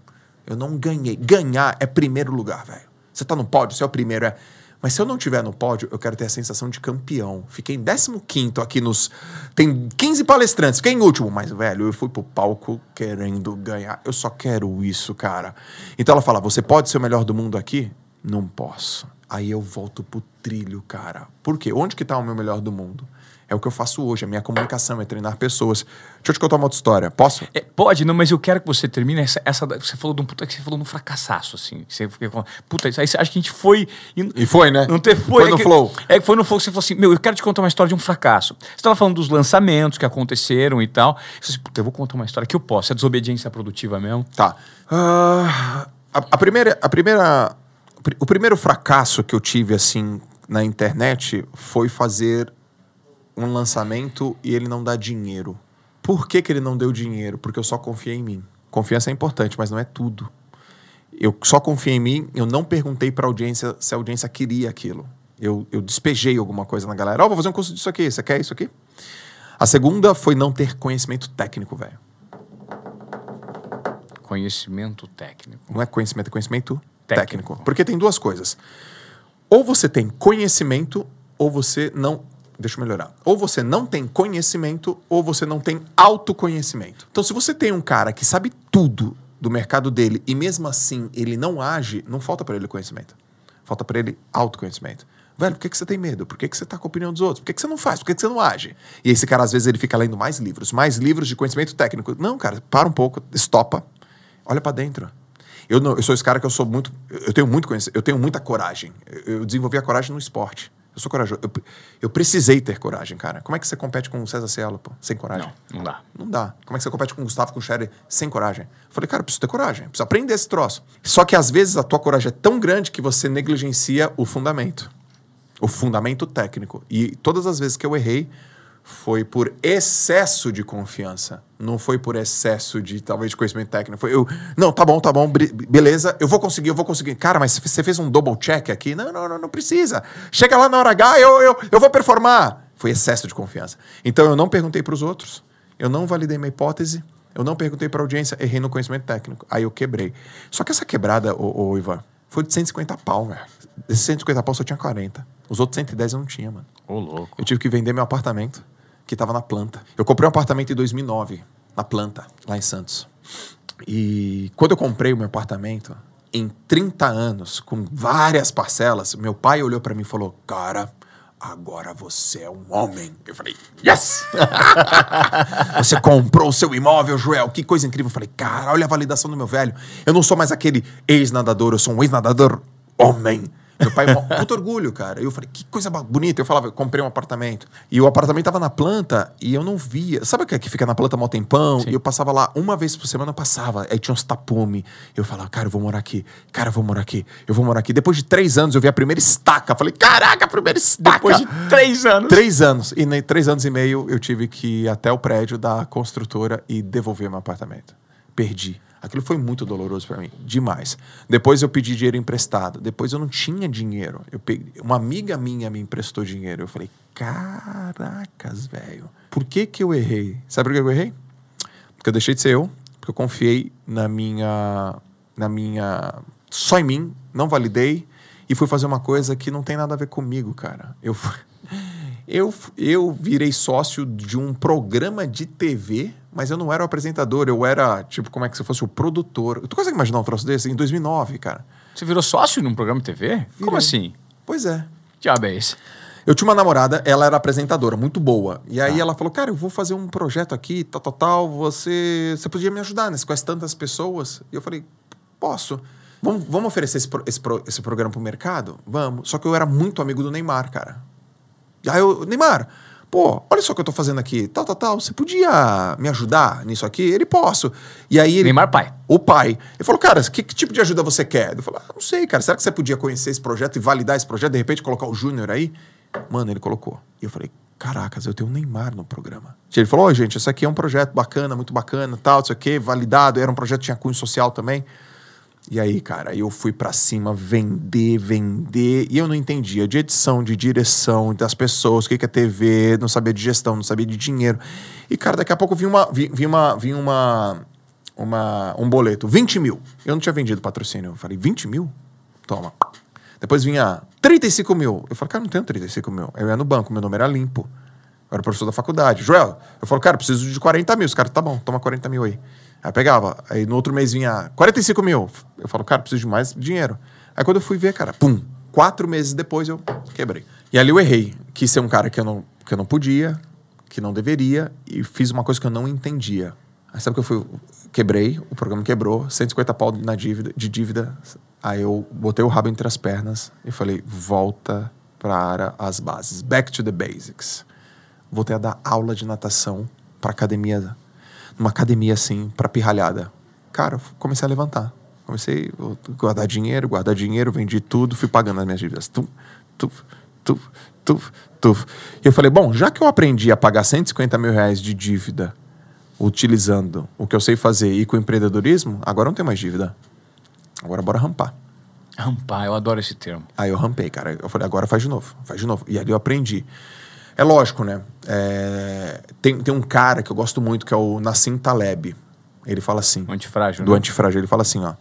eu não ganhei. Ganhar é primeiro lugar, velho. Você tá no pódio, você é o primeiro, é. Mas se eu não tiver no pódio, eu quero ter a sensação de campeão. Fiquei em 15 aqui nos. Tem 15 palestrantes, fiquei em último, mas, velho, eu fui pro palco querendo ganhar. Eu só quero isso, cara. Então ela fala: você pode ser o melhor do mundo aqui? Não posso. Aí eu volto pro trilho, cara. Por quê? Onde que tá o meu melhor do mundo? É o que eu faço hoje, a minha comunicação é treinar pessoas. Deixa eu te contar uma outra história. Posso? É, pode, não, mas eu quero que você termine essa. essa você falou de um puta que você falou de um fracassaço, assim. Você com- puta, isso aí acha que a gente foi. e- E foi, né? Não teve, Foi é no que- flow. É que foi no flow que você falou assim: Meu, eu quero te contar uma história de um fracasso. Você estava falando dos lançamentos que aconteceram e tal. Você disse, puta, eu vou contar uma história que eu posso. É desobediência produtiva mesmo. Tá. Ah, a, a primeira, a primeira, o primeiro fracasso que eu tive assim na internet foi fazer um lançamento e ele não dá dinheiro. Por que, que ele não deu dinheiro? Porque eu só confiei em mim. Confiança é importante, mas não é tudo. Eu só confiei em mim, eu não perguntei pra audiência se a audiência queria aquilo. Eu, eu despejei alguma coisa na galera. Ó, vou fazer um curso disso aqui, você quer isso aqui? A segunda foi não ter conhecimento técnico, velho. Conhecimento técnico. Não é conhecimento, é conhecimento Técnico. técnico. Porque tem duas coisas. Ou você tem conhecimento, ou você não. Deixa eu melhorar. Ou você não tem conhecimento, ou você não tem autoconhecimento. Então, se você tem um cara que sabe tudo do mercado dele e mesmo assim ele não age, não falta para ele conhecimento. Falta para ele autoconhecimento. Velho, por que, que você tem medo? Por que, que você tá com a opinião dos outros? Por que, que você não faz? Por que, que você não age? E esse cara, às vezes, ele fica lendo mais livros, mais livros de conhecimento técnico. Não, cara, para um pouco, estopa, olha para dentro. Eu, não, eu sou esse cara que eu sou muito. Eu tenho muito conhecimento, eu tenho muita coragem. Eu, eu desenvolvi a coragem no esporte. Eu sou corajoso. Eu, eu precisei ter coragem, cara. Como é que você compete com o César Cielo, pô? Sem coragem? Não, não dá. Não dá. Como é que você compete com o Gustavo, com o Sherry, sem coragem? Eu falei, cara, eu preciso ter coragem. Preciso aprender esse troço. Só que às vezes a tua coragem é tão grande que você negligencia o fundamento. O fundamento técnico. E todas as vezes que eu errei foi por excesso de confiança. Não foi por excesso de, talvez, de conhecimento técnico. Foi eu, não, tá bom, tá bom, beleza, eu vou conseguir, eu vou conseguir. Cara, mas você fez um double check aqui? Não, não, não, não precisa. Chega lá na hora H, eu, eu, eu vou performar. Foi excesso de confiança. Então eu não perguntei para os outros, eu não validei minha hipótese, Eu não perguntei para audiência, errei no conhecimento técnico. Aí eu quebrei. Só que essa quebrada, ô, ô Ivan, foi de 150 pau, velho. Desses 150 pau só tinha 40. Os outros 110 eu não tinha, mano. Ô, louco. Eu tive que vender meu apartamento, que tava na planta. Eu comprei um apartamento em 2009, na planta, lá em Santos. E quando eu comprei o meu apartamento, em 30 anos, com várias parcelas, meu pai olhou para mim e falou: Cara, agora você é um homem. Eu falei: Yes! *laughs* você comprou o seu imóvel, Joel. Que coisa incrível. Eu falei: Cara, olha a validação do meu velho. Eu não sou mais aquele ex-nadador, eu sou um ex-nadador homem. Meu pai, muito orgulho, cara. Eu falei, que coisa bonita. Eu falava, eu comprei um apartamento. E o apartamento tava na planta e eu não via. Sabe o que, é que fica na planta mó tempão? Sim. E eu passava lá uma vez por semana, eu passava. Aí tinha uns tapume. Eu falava, cara, eu vou morar aqui. Cara, eu vou morar aqui. Eu vou morar aqui. Depois de três anos, eu vi a primeira estaca. Falei, caraca, a primeira estaca. Depois de três anos. Três anos. E em três anos e meio, eu tive que ir até o prédio da construtora e devolver meu apartamento. Perdi. Aquilo foi muito doloroso para mim, demais. Depois eu pedi dinheiro emprestado. Depois eu não tinha dinheiro. Eu peguei, uma amiga minha me emprestou dinheiro. Eu falei, caracas, velho. Por que que eu errei? Sabe por que eu errei? Porque eu deixei de ser eu, porque eu confiei na minha na minha só em mim, não validei e fui fazer uma coisa que não tem nada a ver comigo, cara. Eu eu eu virei sócio de um programa de TV mas eu não era o apresentador, eu era, tipo, como é que se fosse o produtor. Tu consegue imaginar um troço desse? Em 2009, cara. Você virou sócio num programa de TV? Virei. Como assim? Pois é. Diabo é esse? Eu tinha uma namorada, ela era apresentadora, muito boa. E aí ah. ela falou, cara, eu vou fazer um projeto aqui, tal, tal, tal, você, você podia me ajudar, né? Você conhece tantas pessoas. E eu falei, posso. Vamos, vamos oferecer esse, esse, esse programa pro mercado? Vamos. Só que eu era muito amigo do Neymar, cara. Aí eu, Neymar, pô, olha só o que eu tô fazendo aqui, tal, tal, tal, você podia me ajudar nisso aqui? Ele, posso. E aí ele... Neymar pai. O pai. Ele falou, cara, que, que tipo de ajuda você quer? Eu falei, ah, não sei, cara, será que você podia conhecer esse projeto e validar esse projeto, de repente colocar o Júnior aí? Mano, ele colocou. E eu falei, caracas, eu tenho o Neymar no programa. Ele falou, oh, gente, isso aqui é um projeto bacana, muito bacana, tal, isso aqui, validado, era um projeto que tinha cunho social também. E aí, cara, eu fui para cima vender, vender, e eu não entendia de edição, de direção, das pessoas, o que é TV, não sabia de gestão, não sabia de dinheiro. E, cara, daqui a pouco vinha uma, vinha uma, vinha uma, uma, um boleto, 20 mil. Eu não tinha vendido patrocínio. Eu falei, 20 mil? Toma. Depois vinha 35 mil. Eu falei, cara, não tenho 35 mil. Eu ia no banco, meu nome era limpo. Eu era professor da faculdade. Joel, eu falo, cara, preciso de 40 mil. Os caras, tá bom, toma 40 mil aí. Aí pegava. Aí no outro mês vinha 45 mil. Eu falo, cara, preciso de mais dinheiro. Aí quando eu fui ver, cara, pum, quatro meses depois eu quebrei. E ali eu errei. Quis ser um cara que eu não, que eu não podia, que não deveria, e fiz uma coisa que eu não entendia. Aí sabe que eu fui, quebrei, o programa quebrou, 150 pau na dívida, de dívida. Aí eu botei o rabo entre as pernas e falei, volta para as bases. Back to the basics. Voltei a dar aula de natação para academia numa academia assim, para pirralhada. Cara, comecei a levantar. Comecei a guardar dinheiro, guardar dinheiro, vendi tudo, fui pagando as minhas dívidas. Tum, tuf, tuf, tuf, tuf. E eu falei, bom, já que eu aprendi a pagar 150 mil reais de dívida utilizando o que eu sei fazer e com empreendedorismo, agora não tem mais dívida. Agora bora rampar. Rampar, eu adoro esse termo. Aí eu rampei, cara. Eu falei, agora faz de novo, faz de novo. E ali eu aprendi. É lógico, né? É, tem, tem um cara que eu gosto muito que é o Nassim Taleb. Ele fala assim. O antifrágil. Do né? antifrágil. Ele fala assim, ó.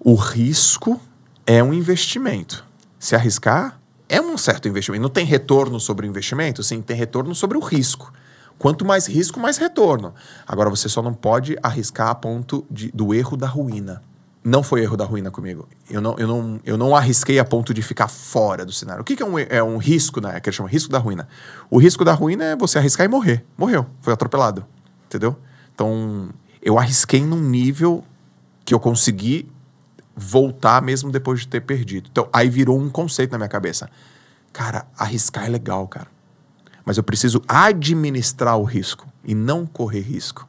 O risco é um investimento. Se arriscar, é um certo investimento. Não tem retorno sobre o investimento? Sim, tem retorno sobre o risco. Quanto mais risco, mais retorno. Agora, você só não pode arriscar a ponto de, do erro da ruína não foi erro da ruína comigo. Eu não, eu não, eu não arrisquei a ponto de ficar fora do cenário. O que, que é, um, é um risco, né? Que ele chama risco da ruína. O risco da ruína é você arriscar e morrer. Morreu, foi atropelado. Entendeu? Então, eu arrisquei num nível que eu consegui voltar mesmo depois de ter perdido. Então, aí virou um conceito na minha cabeça. Cara, arriscar é legal, cara. Mas eu preciso administrar o risco e não correr risco.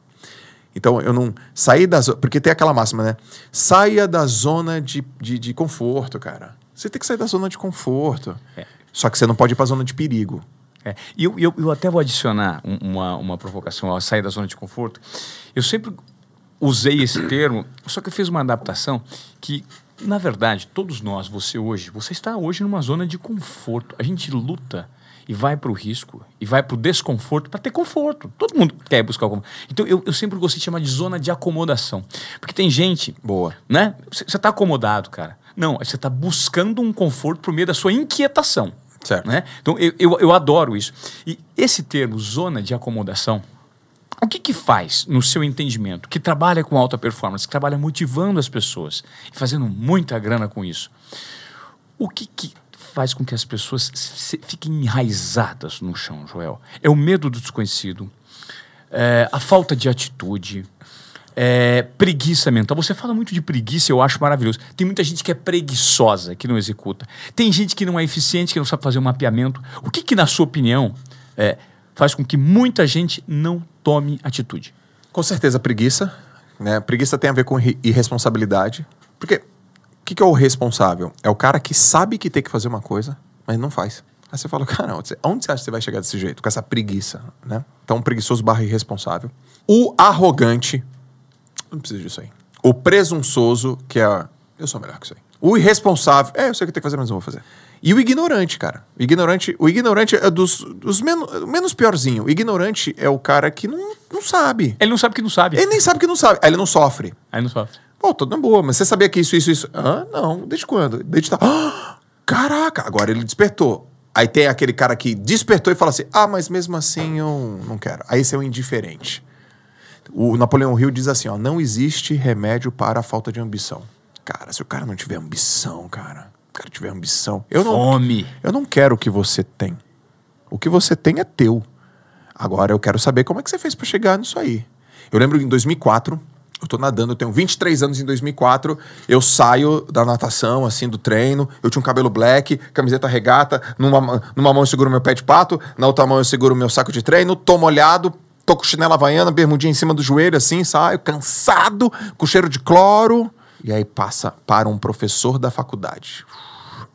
Então, eu não. Sair da zona. Porque tem aquela máxima, né? Saia da zona de, de, de conforto, cara. Você tem que sair da zona de conforto. É. Só que você não pode ir para a zona de perigo. É. E eu, eu, eu, até vou adicionar uma, uma provocação ao sair da zona de conforto. Eu sempre usei esse termo, só que eu fiz uma adaptação que, na verdade, todos nós, você hoje, você está hoje numa zona de conforto. A gente luta e vai para o risco e vai para o desconforto para ter conforto. Todo mundo quer buscar o conforto. Então eu, eu sempre gostei de chamar de zona de acomodação. Porque tem gente. Boa. Né? Você está acomodado, cara. Não, você está buscando um conforto por meio da sua inquietação. Certo. Né? Então eu, eu, eu adoro isso. E esse termo, zona de acomodação, o que, que faz, no seu entendimento, que trabalha com alta performance, que trabalha motivando as pessoas e fazendo muita grana com isso? O que, que faz com que as pessoas fiquem enraizadas no chão, Joel? É o medo do desconhecido, é a falta de atitude, é preguiça mental. Você fala muito de preguiça, eu acho maravilhoso. Tem muita gente que é preguiçosa, que não executa. Tem gente que não é eficiente, que não sabe fazer um mapeamento. O que, que na sua opinião, é, faz com que muita gente não tome atitude? Com certeza, preguiça. Né? Preguiça tem a ver com irresponsabilidade. Porque que, que é o responsável? É o cara que sabe que tem que fazer uma coisa, mas não faz. Aí você fala, cara, onde você, onde você acha que você vai chegar desse jeito? Com essa preguiça, né? Então, preguiçoso barra irresponsável. O arrogante, não precisa disso aí. O presunçoso, que é, eu sou melhor que isso aí. O irresponsável, é, eu sei o que tem que fazer, mas não vou fazer. E o ignorante, cara. O ignorante, o ignorante é dos, dos menos, menos piorzinho. O ignorante é o cara que não, não sabe. Ele não sabe que não sabe. Ele nem sabe que não sabe. Aí ele não sofre. Aí não sofre. Pô, tudo na boa, mas você sabia que isso, isso, isso. Ah, não. Desde quando? Desde tá. Ah, *gasps* caraca, agora ele despertou. Aí tem aquele cara que despertou e fala assim: ah, mas mesmo assim eu não quero. Aí esse é o indiferente. O Napoleão Hill diz assim: ó, não existe remédio para a falta de ambição. Cara, se o cara não tiver ambição, cara, cara tiver ambição. Eu Fome. Não, eu não quero o que você tem. O que você tem é teu. Agora eu quero saber como é que você fez para chegar nisso aí. Eu lembro em 2004, eu tô nadando, eu tenho 23 anos em 2004, eu saio da natação, assim, do treino, eu tinha um cabelo black, camiseta regata, numa, numa mão eu seguro meu pé de pato, na outra mão eu seguro meu saco de treino, tô molhado, tô com chinela havaiana, bermudinha em cima do joelho, assim, saio cansado, com cheiro de cloro, e aí passa para um professor da faculdade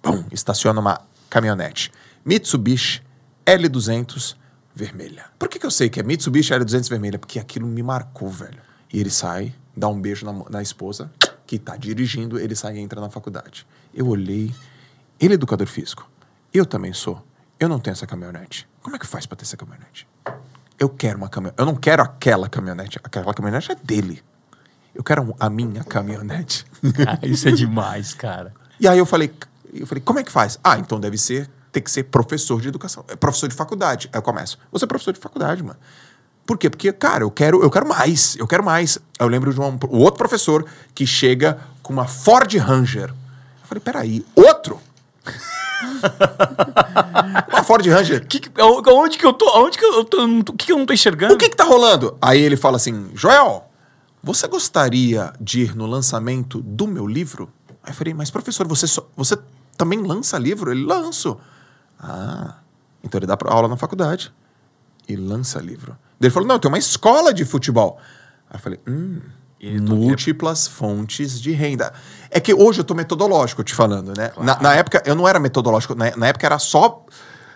Bum, estaciona uma caminhonete. Mitsubishi L200 vermelha. Por que, que eu sei que é Mitsubishi L200 vermelha? Porque aquilo me marcou, velho. E ele sai, dá um beijo na, na esposa, que tá dirigindo, ele sai e entra na faculdade. Eu olhei, ele é educador físico. Eu também sou. Eu não tenho essa caminhonete. Como é que faz para ter essa caminhonete? Eu quero uma caminhonete. Eu não quero aquela caminhonete. Aquela caminhonete é dele. Eu quero a minha caminhonete. *laughs* Ah, isso é demais, cara. E aí eu falei, eu falei, como é que faz? Ah, então deve ser, tem que ser professor de educação, é professor de faculdade. Aí eu começo, você é professor de faculdade, mano. Por quê? Porque, cara, eu quero, eu quero mais, eu quero mais. Eu lembro de um, um outro professor que chega com uma Ford Ranger. Eu falei, peraí, outro? *laughs* uma Ford Ranger. Que, onde que eu tô? Onde que eu tô? O que, que eu não tô enxergando? O que que tá rolando? Aí ele fala assim, Joel, você gostaria de ir no lançamento do meu livro? Aí eu falei, mas professor, você, só, você também lança livro? Ele lanço. Ah, então ele dá aula na faculdade e lança livro. Ele falou, não, tem uma escola de futebol. Aí eu falei, hum, múltiplas fontes de renda. É que hoje eu tô metodológico te falando, né? Claro. Na, na, época eu não era metodológico, na, na época era só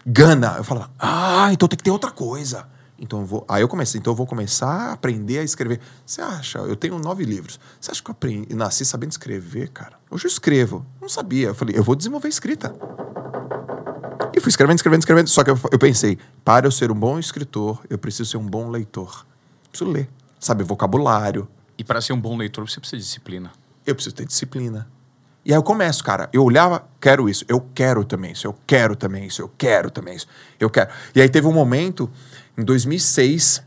gana. Eu falava, ah, então tem que ter outra coisa. Então eu vou. Aí eu comecei, então eu vou começar a aprender a escrever. Você acha? Eu tenho nove livros. Você acha que eu aprendi, nasci sabendo escrever, cara? Hoje eu escrevo. Não sabia. Eu falei, eu vou desenvolver escrita. E fui escrevendo, escrevendo, escrevendo. Só que eu, eu pensei, para eu ser um bom escritor, eu preciso ser um bom leitor. Preciso ler. Saber vocabulário. E para ser um bom leitor, você precisa de disciplina. Eu preciso ter disciplina. E aí eu começo, cara. Eu olhava, quero isso, eu quero também isso, eu quero também isso, eu quero também isso, eu quero. E aí teve um momento em 2006,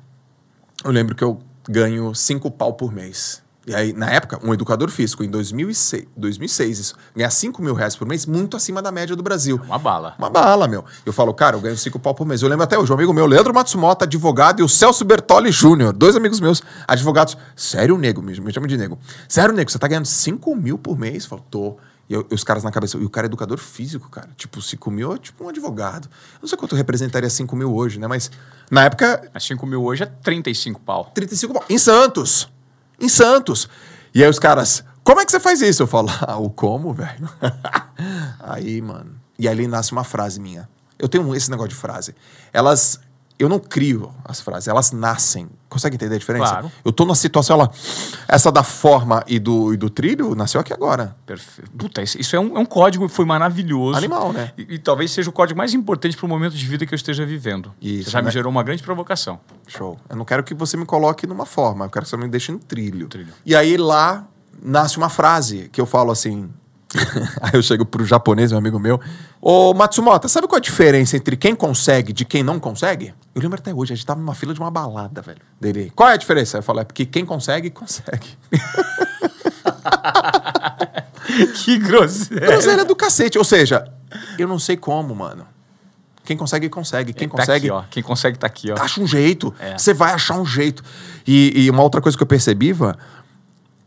eu lembro que eu ganho cinco pau por mês. E aí, na época, um educador físico, em 2006, 2006 isso, ganhar 5 mil reais por mês, muito acima da média do Brasil. Uma bala. Uma bala, meu. Eu falo, cara, eu ganho 5 pau por mês. Eu lembro até hoje, um amigo meu, Leandro Matsumoto, advogado, e o Celso Bertoli Júnior, dois amigos meus, advogados. Sério, nego, me, me chama de nego. Sério, nego, você tá ganhando 5 mil por mês? Eu falo, tô. E, eu, os caras na cabeça. E o cara é educador físico, cara. Tipo, 5 mil é tipo um advogado. Eu não sei quanto representaria 5 mil hoje, né? Mas na época. Mas 5 mil hoje é 35 pau. 35 pau. Em Santos. Em Santos. E aí os caras. Como é que você faz isso? Eu falo, ah, o como, velho? *laughs* aí, mano. E ali nasce uma frase minha. Eu tenho esse negócio de frase. Elas eu não crio as frases, elas nascem. Consegue entender a diferença? Claro. Eu tô numa situação, ela, essa da forma e do, e do trilho nasceu aqui agora. Perfeito. Puta, isso, é, um, é um código foi maravilhoso. Animal, né? E, e talvez seja o código mais importante para o momento de vida que eu esteja vivendo. Isso, Você já né? me gerou uma grande provocação. Show. Eu não quero que você me coloque numa forma, eu quero que você me deixe no trilho. Trilho. E aí lá nasce uma frase que eu falo assim. *laughs* aí eu chego pro japonês, meu amigo meu. Ô Matsumoto, sabe qual é a diferença entre quem consegue de quem não consegue? Eu lembro até hoje, a gente tava numa fila de uma balada, velho. Dele. Qual é a diferença? Eu falo, é porque quem consegue, consegue. *laughs* que grosseiro. Groselha do cacete. Ou seja, eu não sei como, mano. Quem consegue, consegue. Quem Tá consegue, aqui. Quem consegue tá aqui, ó. acha um jeito. É. Você vai achar um jeito. E, e uma outra coisa que eu percebi, Ivan,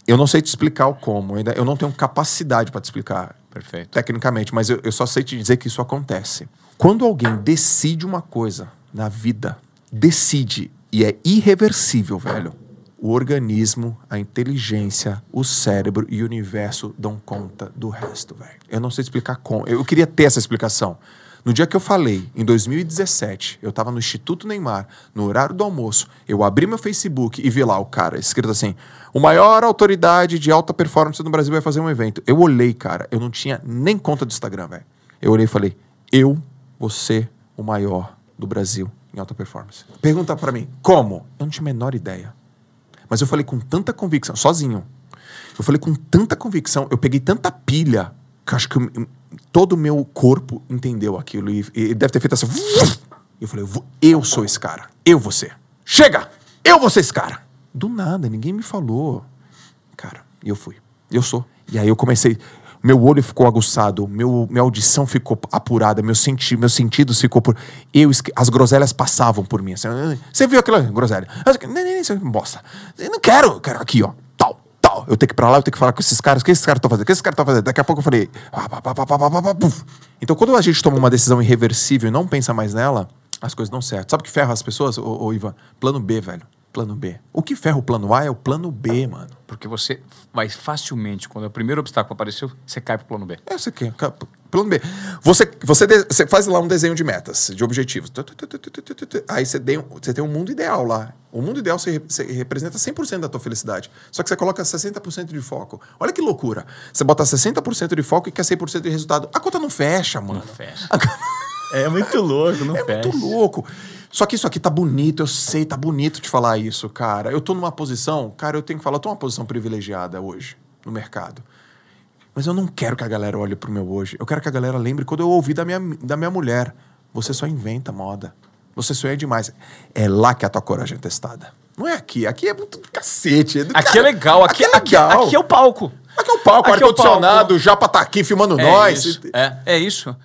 eu não sei te explicar o como. Ainda, eu não tenho capacidade para te explicar Perfeito. tecnicamente, mas eu, eu só sei te dizer que isso acontece. Quando alguém decide uma coisa na vida, decide e é irreversível, velho. O organismo, a inteligência, o cérebro e o universo dão conta do resto, velho. Eu não sei explicar como. Eu queria ter essa explicação. No dia que eu falei, em 2017, eu tava no Instituto Neymar, no horário do almoço, eu abri meu Facebook e vi lá o cara escrito assim: o maior autoridade de alta performance no Brasil vai fazer um evento. Eu olhei, cara, eu não tinha nem conta do Instagram, velho. Eu olhei e falei: eu vou ser o maior do Brasil em alta performance. Pergunta pra mim, como? Eu não tinha a menor ideia. Mas eu falei com tanta convicção, sozinho. Eu falei com tanta convicção, eu peguei tanta pilha, que acho que eu- todo o meu corpo entendeu aquilo. E, e deve ter feito assim. *laughs* Eu falei, eu, vou- eu sou esse cara. Eu vou ser. Chega! Eu vou ser esse cara. Do nada, ninguém me falou. Cara, eu fui. Eu sou. E aí eu comecei meu olho ficou aguçado, meu, minha audição ficou apurada, meu senti, meus sentidos ficou por. Eu, as groselhas passavam por mim. Assim, ah, você viu aquela groselha? Nem, nem, nem, bosta. Eu não quero, eu quero aqui, ó. Tal, tal. Eu tenho que ir pra lá, eu tenho que falar com esses caras. O que esses caras estão fazendo? O que esses caras estão fazendo? Daqui a pouco eu falei. Ah, então, quando a gente toma uma decisão irreversível e não pensa mais nela, as coisas dão certo. Sabe o que ferra as pessoas, ô, ô Ivan? Plano B, velho. Plano B. O que ferra o plano A é o plano B, mano. Porque você vai facilmente, quando o primeiro obstáculo apareceu, você cai pro plano B. É, você quer. ca- Plano B. Você, você, de- você faz lá um desenho de metas, de objetivos. Aí você tem, um- você tem um mundo ideal lá. O mundo ideal você, você representa 100% da tua felicidade. Só que você coloca 60% de foco. Olha que loucura. Você bota 60% de foco e quer 100% de resultado. A conta não fecha, mano. Fecha. A É muito louco, não é muito louco. Só que isso aqui tá bonito, eu sei, tá bonito de falar isso, cara. Eu tô numa posição, cara, eu tenho que falar, eu tô numa posição privilegiada hoje no mercado. Mas eu não quero que a galera olhe pro meu hoje. Eu quero que a galera lembre quando eu ouvi da minha, da minha mulher. Você só inventa moda. Você sonha demais. É lá que a tua coragem é testada. Não é aqui. Aqui é muito cacete. É do Aqui cara- é legal, aqui, é aqui, legal. aqui é o palco. Aqui é o palco, aqui é o ar-condicionado, palco. já pra tá aqui filmando É nós. isso, é, é isso.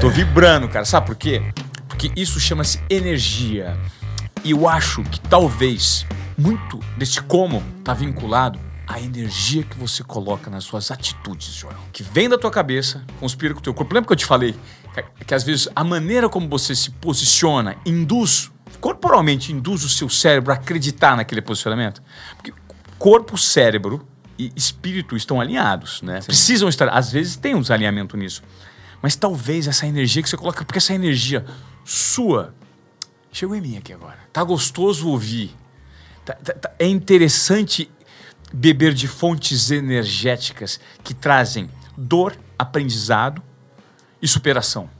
Tô vibrando, cara. Sabe por quê? Porque isso chama-se energia. E eu acho que talvez muito desse como tá vinculado à energia que você coloca nas suas atitudes, Joel. Que vem da tua cabeça, conspira com o teu corpo. Lembra que eu te falei que, que às vezes a maneira como você se posiciona induz, corporalmente induz o seu cérebro a acreditar naquele posicionamento? Porque corpo, cérebro e espírito estão alinhados, né? Precisam estar. Às vezes tem um desalinhamento nisso. Mas talvez essa energia que você coloca, porque essa energia sua chegou em mim aqui agora. Tá gostoso ouvir. Tá- tá- tá- é interessante beber de fontes energéticas que trazem dor, aprendizado e superação.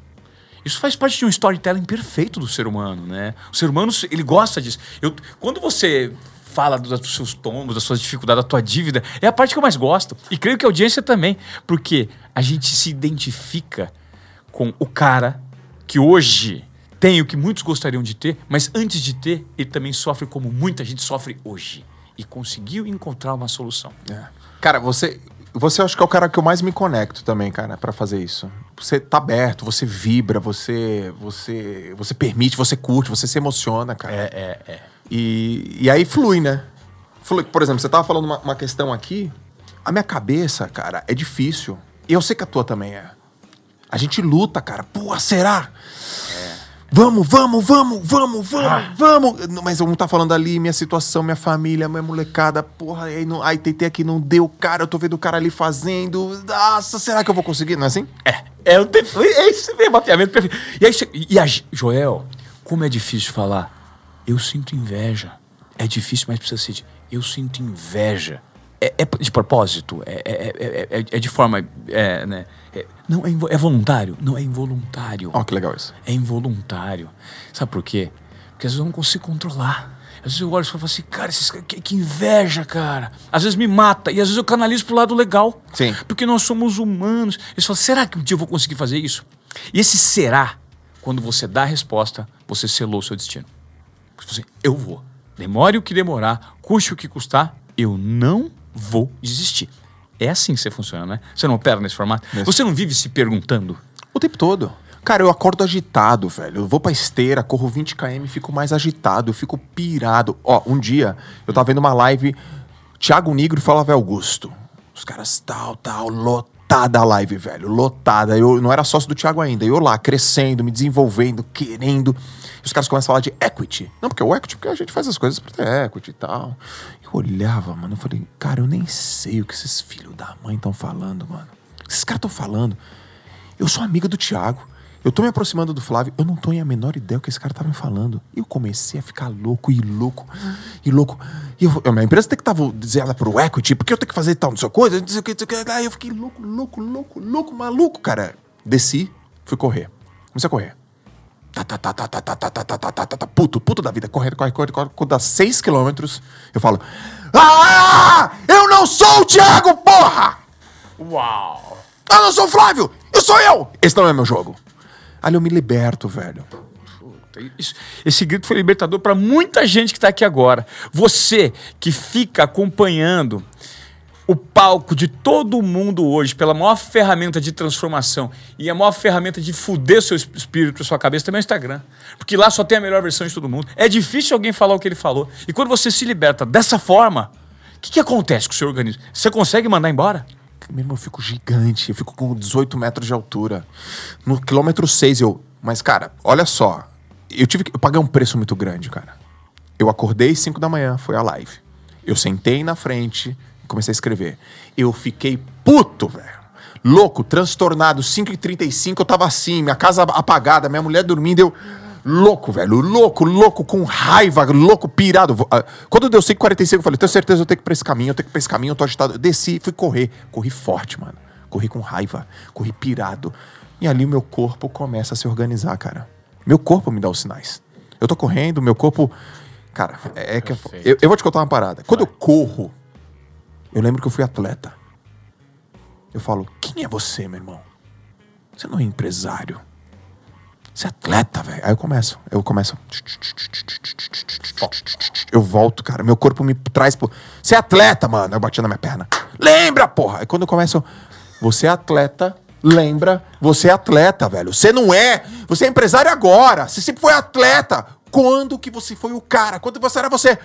Isso faz parte de um storytelling perfeito do ser humano, né? O ser humano, ele gosta disso. Eu, quando você fala dos seus tombos, das suas dificuldades, da tua dívida, é a parte que eu mais gosto. E creio que a audiência também, porque a gente se identifica com o cara que hoje tem o que muitos gostariam de ter, mas antes de ter, ele também sofre como muita gente sofre hoje. E conseguiu encontrar uma solução. É. Cara, você, você acho que é o cara que eu mais me conecto também, cara, pra fazer isso. Você tá aberto, você vibra, você, você, você permite, você curte, você se emociona, cara. É, é, é. E, e aí flui, né? Flui. Por exemplo, você tava falando uma, uma questão aqui. A minha cabeça, cara, é difícil. E eu sei que a tua também é. A gente luta, cara. Pô, será? Vamos, vamos, vamos, vamos, vamos, vamos. Mas um tá falando ali, minha situação, minha família, minha molecada, porra, aí, não, aí tentei aqui, não deu, cara, eu tô vendo o cara ali fazendo. Nossa, será que eu vou conseguir? Não é assim? É, é, o te... é esse mesmo mapeamento perfeito. E aí, e a Joel, como é difícil falar, eu sinto inveja. É difícil, mas precisa ser de, eu sinto inveja. É, é de propósito, é, é, é, é- é de forma, é, né? É- não, é, é voluntário? Não, é involuntário. Ó, que legal isso. É involuntário. Sabe por quê? Porque às vezes eu não consigo controlar. Às vezes eu olho e falo assim, cara, esses, que, que inveja, cara. Às vezes me mata. E às vezes eu canalizo pro lado legal. Sim. Porque nós somos humanos. Eles falam, será que um dia eu vou conseguir fazer isso? E esse será, quando você dá a resposta, você selou o seu destino. Fala assim, eu vou. Demore o que demorar, custe o que custar, eu não vou desistir. É assim que você funciona, né? Você não opera nesse formato? Você não vive se perguntando? O tempo todo. Cara, eu acordo agitado, velho. Eu vou pra esteira, corro 20 km, fico mais agitado, eu fico pirado. Ó, um dia eu tava vendo uma live, Thiago Negro e Flávio Augusto. Os caras tal, tal, lotada a live, velho, lotada. Eu não era sócio do Thiago ainda. Eu lá, crescendo, me desenvolvendo, querendo. E os caras começam a falar de equity. Não, porque o equity, porque a gente faz as coisas pra ter equity e tal. Eu olhava, mano, eu falei, cara, eu nem sei o que esses filhos da mãe estão falando, mano. Esses caras estão falando. Eu sou amiga do Thiago. Eu tô me aproximando do Flávio. Eu não tenho a menor ideia do que esse cara tá me falando. E eu comecei a ficar louco e louco e louco. E eu, a minha empresa tem que estar dizendo pro equity, porque eu tenho que fazer tal, não sei coisa, não sei o que, não sei o que. Aí eu fiquei louco, louco, louco, louco, maluco, cara. Desci, fui correr. Comecei a correr. Tá, tá, tá, tá, tá, tá, tá, tá, tá, tá, tá, tá, tá, puto, puto da vida, correndo, corre, corre, corre. Quando dá 6 quilômetros, eu falo: Ah! Eu não sou o Thiago, porra! Uau! Eu não sou o Flávio! Eu sou eu! Esse não é meu jogo. Ali eu me liberto, velho. Isso- esse grito foi libertador para muita gente que está aqui agora. Você que fica acompanhando o palco de todo mundo hoje pela maior ferramenta de transformação e a maior ferramenta de fuder seu es- espírito, sua cabeça também é o Instagram. Porque lá só tem a melhor versão de todo mundo. É difícil alguém falar o que ele falou. E quando você se liberta dessa forma, o que, que acontece com o seu organismo? Você consegue mandar embora? Meu irmão, eu fico gigante. Eu fico com 18 metros de altura. No quilômetro 6 eu... Mas, cara, olha só. Eu tive que... Eu paguei um preço muito grande, cara. Eu acordei 5 da manhã, foi a live. Eu sentei na frente comecei a escrever. Eu fiquei puto, velho. Louco, transtornado. 5h35 eu tava assim, minha casa apagada, minha mulher dormindo, eu... Louco, velho, louco, louco, com raiva, louco, pirado. Ah, Quando deu 5h45, eu falei, tenho certeza, eu tenho que ir pra esse caminho, eu tenho que ir pra esse caminho, eu tô agitado. Eu desci, fui correr. Corri forte, mano. Corri com raiva, corri pirado. E ali o meu corpo começa a se organizar, cara. Meu corpo me dá os sinais. Eu tô correndo, meu corpo. Cara, é é que. Eu, eu vou te contar uma parada. Quando eu corro, eu lembro que eu fui atleta. Eu falo, quem é você, meu irmão? Você não é empresário. Você é atleta, velho. Aí eu começo. Eu começo. Eu volto, cara. Meu corpo me traz pro. Você é atleta, mano. Eu bati na minha perna. Lembra, porra. Aí quando eu começo. Você é atleta. Lembra, você é atleta, velho. Você não é. Você é empresário agora. Você sempre foi atleta. Quando que você foi o cara? Quando você era você?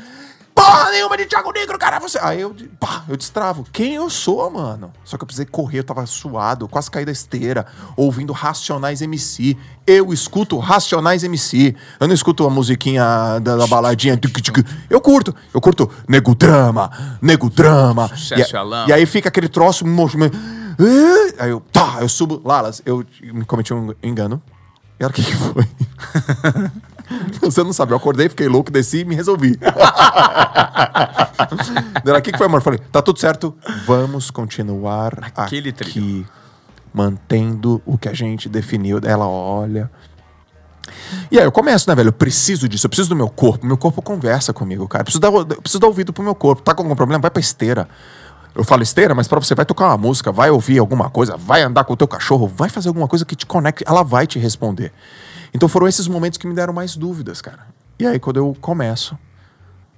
Porra nenhuma de Thiago Negro, cara. Você. Aí eu, pá, eu destravo. Quem eu sou, mano? Só que eu precisei correr, eu tava suado, quase caí da esteira, ouvindo Racionais MC. Eu escuto Racionais MC. Eu não escuto a musiquinha da, da baladinha. Eu curto. Eu curto Nego Drama, Nego Drama. Sucesso e, e aí fica aquele troço. mo- me- Eh, Aí eu, tá, eu subo. Lalas, eu me cometi um engano. E era o que, que foi? *laughs* *laughs* Você não sabe, eu acordei, fiquei louco, desci e me resolvi. *laughs* Dela, o que, que foi, amor? Falei, tá tudo certo, vamos continuar Aquele aqui, trilho. mantendo o que a gente definiu. Ela olha. E aí eu começo, né, velho? Eu preciso disso, eu preciso do meu corpo. Meu corpo conversa comigo, cara. Eu preciso dar, eu preciso dar ouvido pro meu corpo. Tá com algum problema? Vai pra esteira. Eu falo esteira, mas pra você vai tocar uma música, vai ouvir alguma coisa, vai andar com o teu cachorro, vai fazer alguma coisa que te conecte, ela vai te responder. Então foram esses momentos que me deram mais dúvidas, cara. E aí quando eu começo,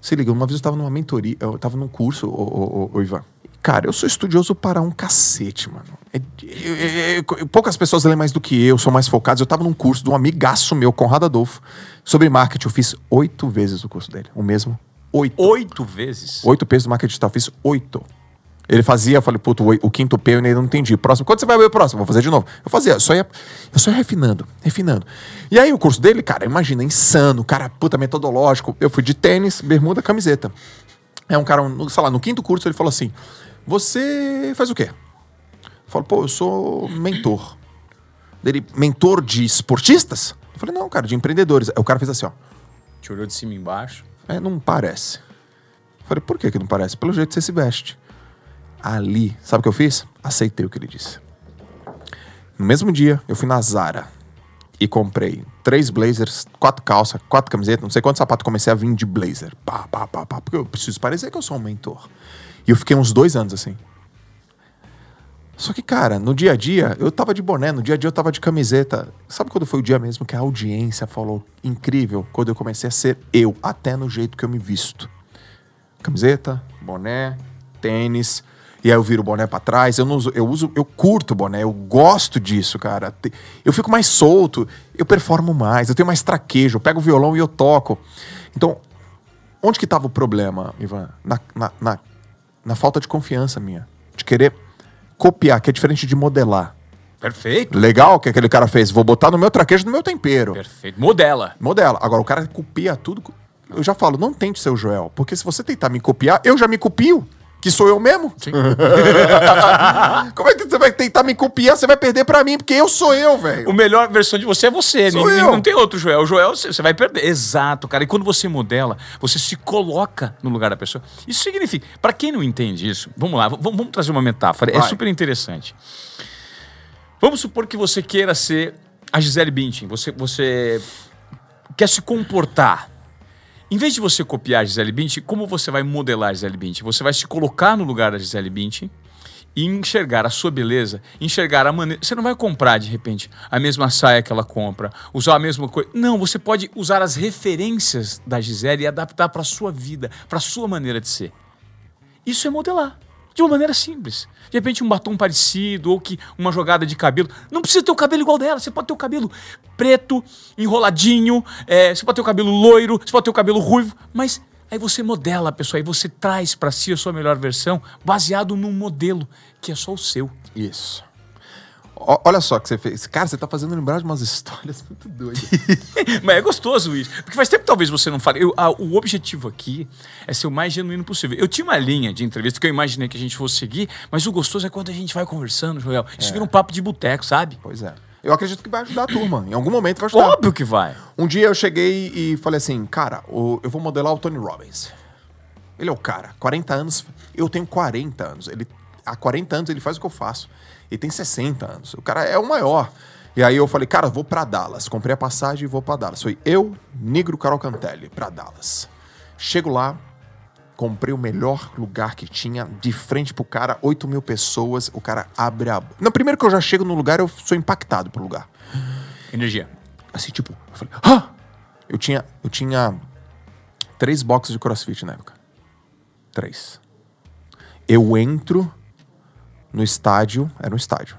se liga, uma vez eu tava numa mentoria, eu tava num curso, ô, ô, Ivan. Cara, eu sou estudioso para um cacete, mano. É- eu- eu- poucas pessoas lêem mais do que eu, são mais focados. Eu tava num curso de um amigaço meu, Conrado Adolfo, sobre marketing. Eu fiz oito vezes o curso dele. O mesmo. Oito. Oito vezes. Oito pesos do marketing digital. Eu fiz oito. Ele fazia, eu falei, puto, o, o quinto P eu ainda não entendi. Próximo, quando você vai ver o próximo? Vou fazer de novo. Eu fazia, eu só ia, eu só ia refinando, refinando. E aí o curso dele, cara, imagina, insano, cara, puta, metodológico. Eu fui de tênis, bermuda, camiseta. É um cara, um, sei lá, no quinto curso ele falou assim: Você faz o quê? Eu falo, pô, eu sou mentor. Dele, mentor de esportistas? Eu falei, não, cara, de empreendedores. Aí o cara fez assim, ó. Te olhou de cima e embaixo. É, não parece. Eu falei, por que, que não parece? Pelo jeito que você se veste. Ali, sabe o que eu fiz? Aceitei o que ele disse. No mesmo dia, eu fui na Zara e comprei três blazers, quatro calças, quatro camisetas, não sei quantos sapatos comecei a vir de blazer. Pá, pá, pá, pá, porque eu preciso parecer que eu sou um mentor. E eu fiquei uns dois anos assim. Só que, cara, no dia a dia, eu tava de boné, no dia a dia eu tava de camiseta. Sabe quando foi o dia mesmo que a audiência falou incrível? Quando eu comecei a ser eu, até no jeito que eu me visto. Camiseta, boné, tênis, e aí eu viro o boné para trás. Eu não uso, eu uso, eu curto o boné, eu gosto disso, cara. Eu fico mais solto, eu performo mais, eu tenho mais traquejo, eu pego o violão e eu toco. Então, onde que tava o problema, Ivan? Na, na, na, na falta de confiança minha. De querer copiar, que é diferente de modelar. Perfeito. Legal o que aquele cara fez. Vou botar no meu traquejo, no meu tempero. Perfeito. Modela. Modela. Agora, o cara copia tudo. Eu já falo, não tente ser o Joel. Porque se você tentar me copiar, eu já me copio. Que sou eu mesmo? Sim. *laughs* Como é que você vai tentar me copiar? Você vai perder pra mim, porque eu sou eu, velho. O melhor versão de você é você. Sou eu. Não tem outro Joel. O Joel você vai perder. Exato, cara. E quando você modela, você se coloca no lugar da pessoa. Isso significa. Pra quem não entende isso, vamos lá, v- vamos trazer uma metáfora. É Vai. super interessante. Vamos supor que você queira ser a Gisele Bündchen. Você, você quer se comportar. Em vez de você copiar a Gisele Bündchen, como você vai modelar a Gisele Bündchen? Você vai se colocar no lugar da Gisele Bündchen e enxergar a sua beleza, enxergar a maneira. Você não vai comprar de repente a mesma saia que ela compra, usar a mesma coisa. Não, você pode usar as referências da Gisele e adaptar para sua vida, para sua maneira de ser. Isso é modelar. De uma maneira simples. De repente, um batom parecido ou que uma jogada de cabelo. Não precisa ter o cabelo igual dela. Você pode ter o cabelo preto, enroladinho. é, você pode ter o cabelo loiro. Você pode ter o cabelo ruivo. Mas aí você modela a pessoa. Aí você traz pra si a sua melhor versão baseado num modelo que é só o seu. Isso. Ó- olha só o que você fez. Cara, você tá fazendo lembrar de umas histórias muito doidas. *laughs* Mas é gostoso isso. Porque faz tempo que talvez você não fale. Eu- ah, o objetivo aqui é ser o mais genuíno possível. Eu tinha uma linha de entrevista que eu imaginei que a gente fosse seguir, mas o gostoso é quando a gente vai conversando, Joel. Isso vira um papo de boteco, sabe? pois é. Eu acredito que vai ajudar a turma. Em algum momento vai ajudar. Óbvio que vai. Um dia eu cheguei e falei assim, cara, o- eu vou modelar o Tony Robbins. Ele é o cara, 40 anos, eu tenho 40 anos. Ele, há 40 anos ele faz o que eu faço. Ele tem 60 anos. O cara é o maior. E aí eu falei, cara, vou pra Dallas. Comprei a passagem e vou pra Dallas. Foi eu, Negro Carol Cantelli, pra Dallas. Chego lá, comprei o melhor lugar que tinha, de frente pro cara, 8 mil pessoas. O cara abre a. Não, primeiro que eu já chego no lugar, eu sou impactado pro lugar. Energia. Assim, tipo, eu falei, ah! Eu tinha, eu tinha três boxes de crossfit na época. Três. Eu entro no estádio, era um estádio.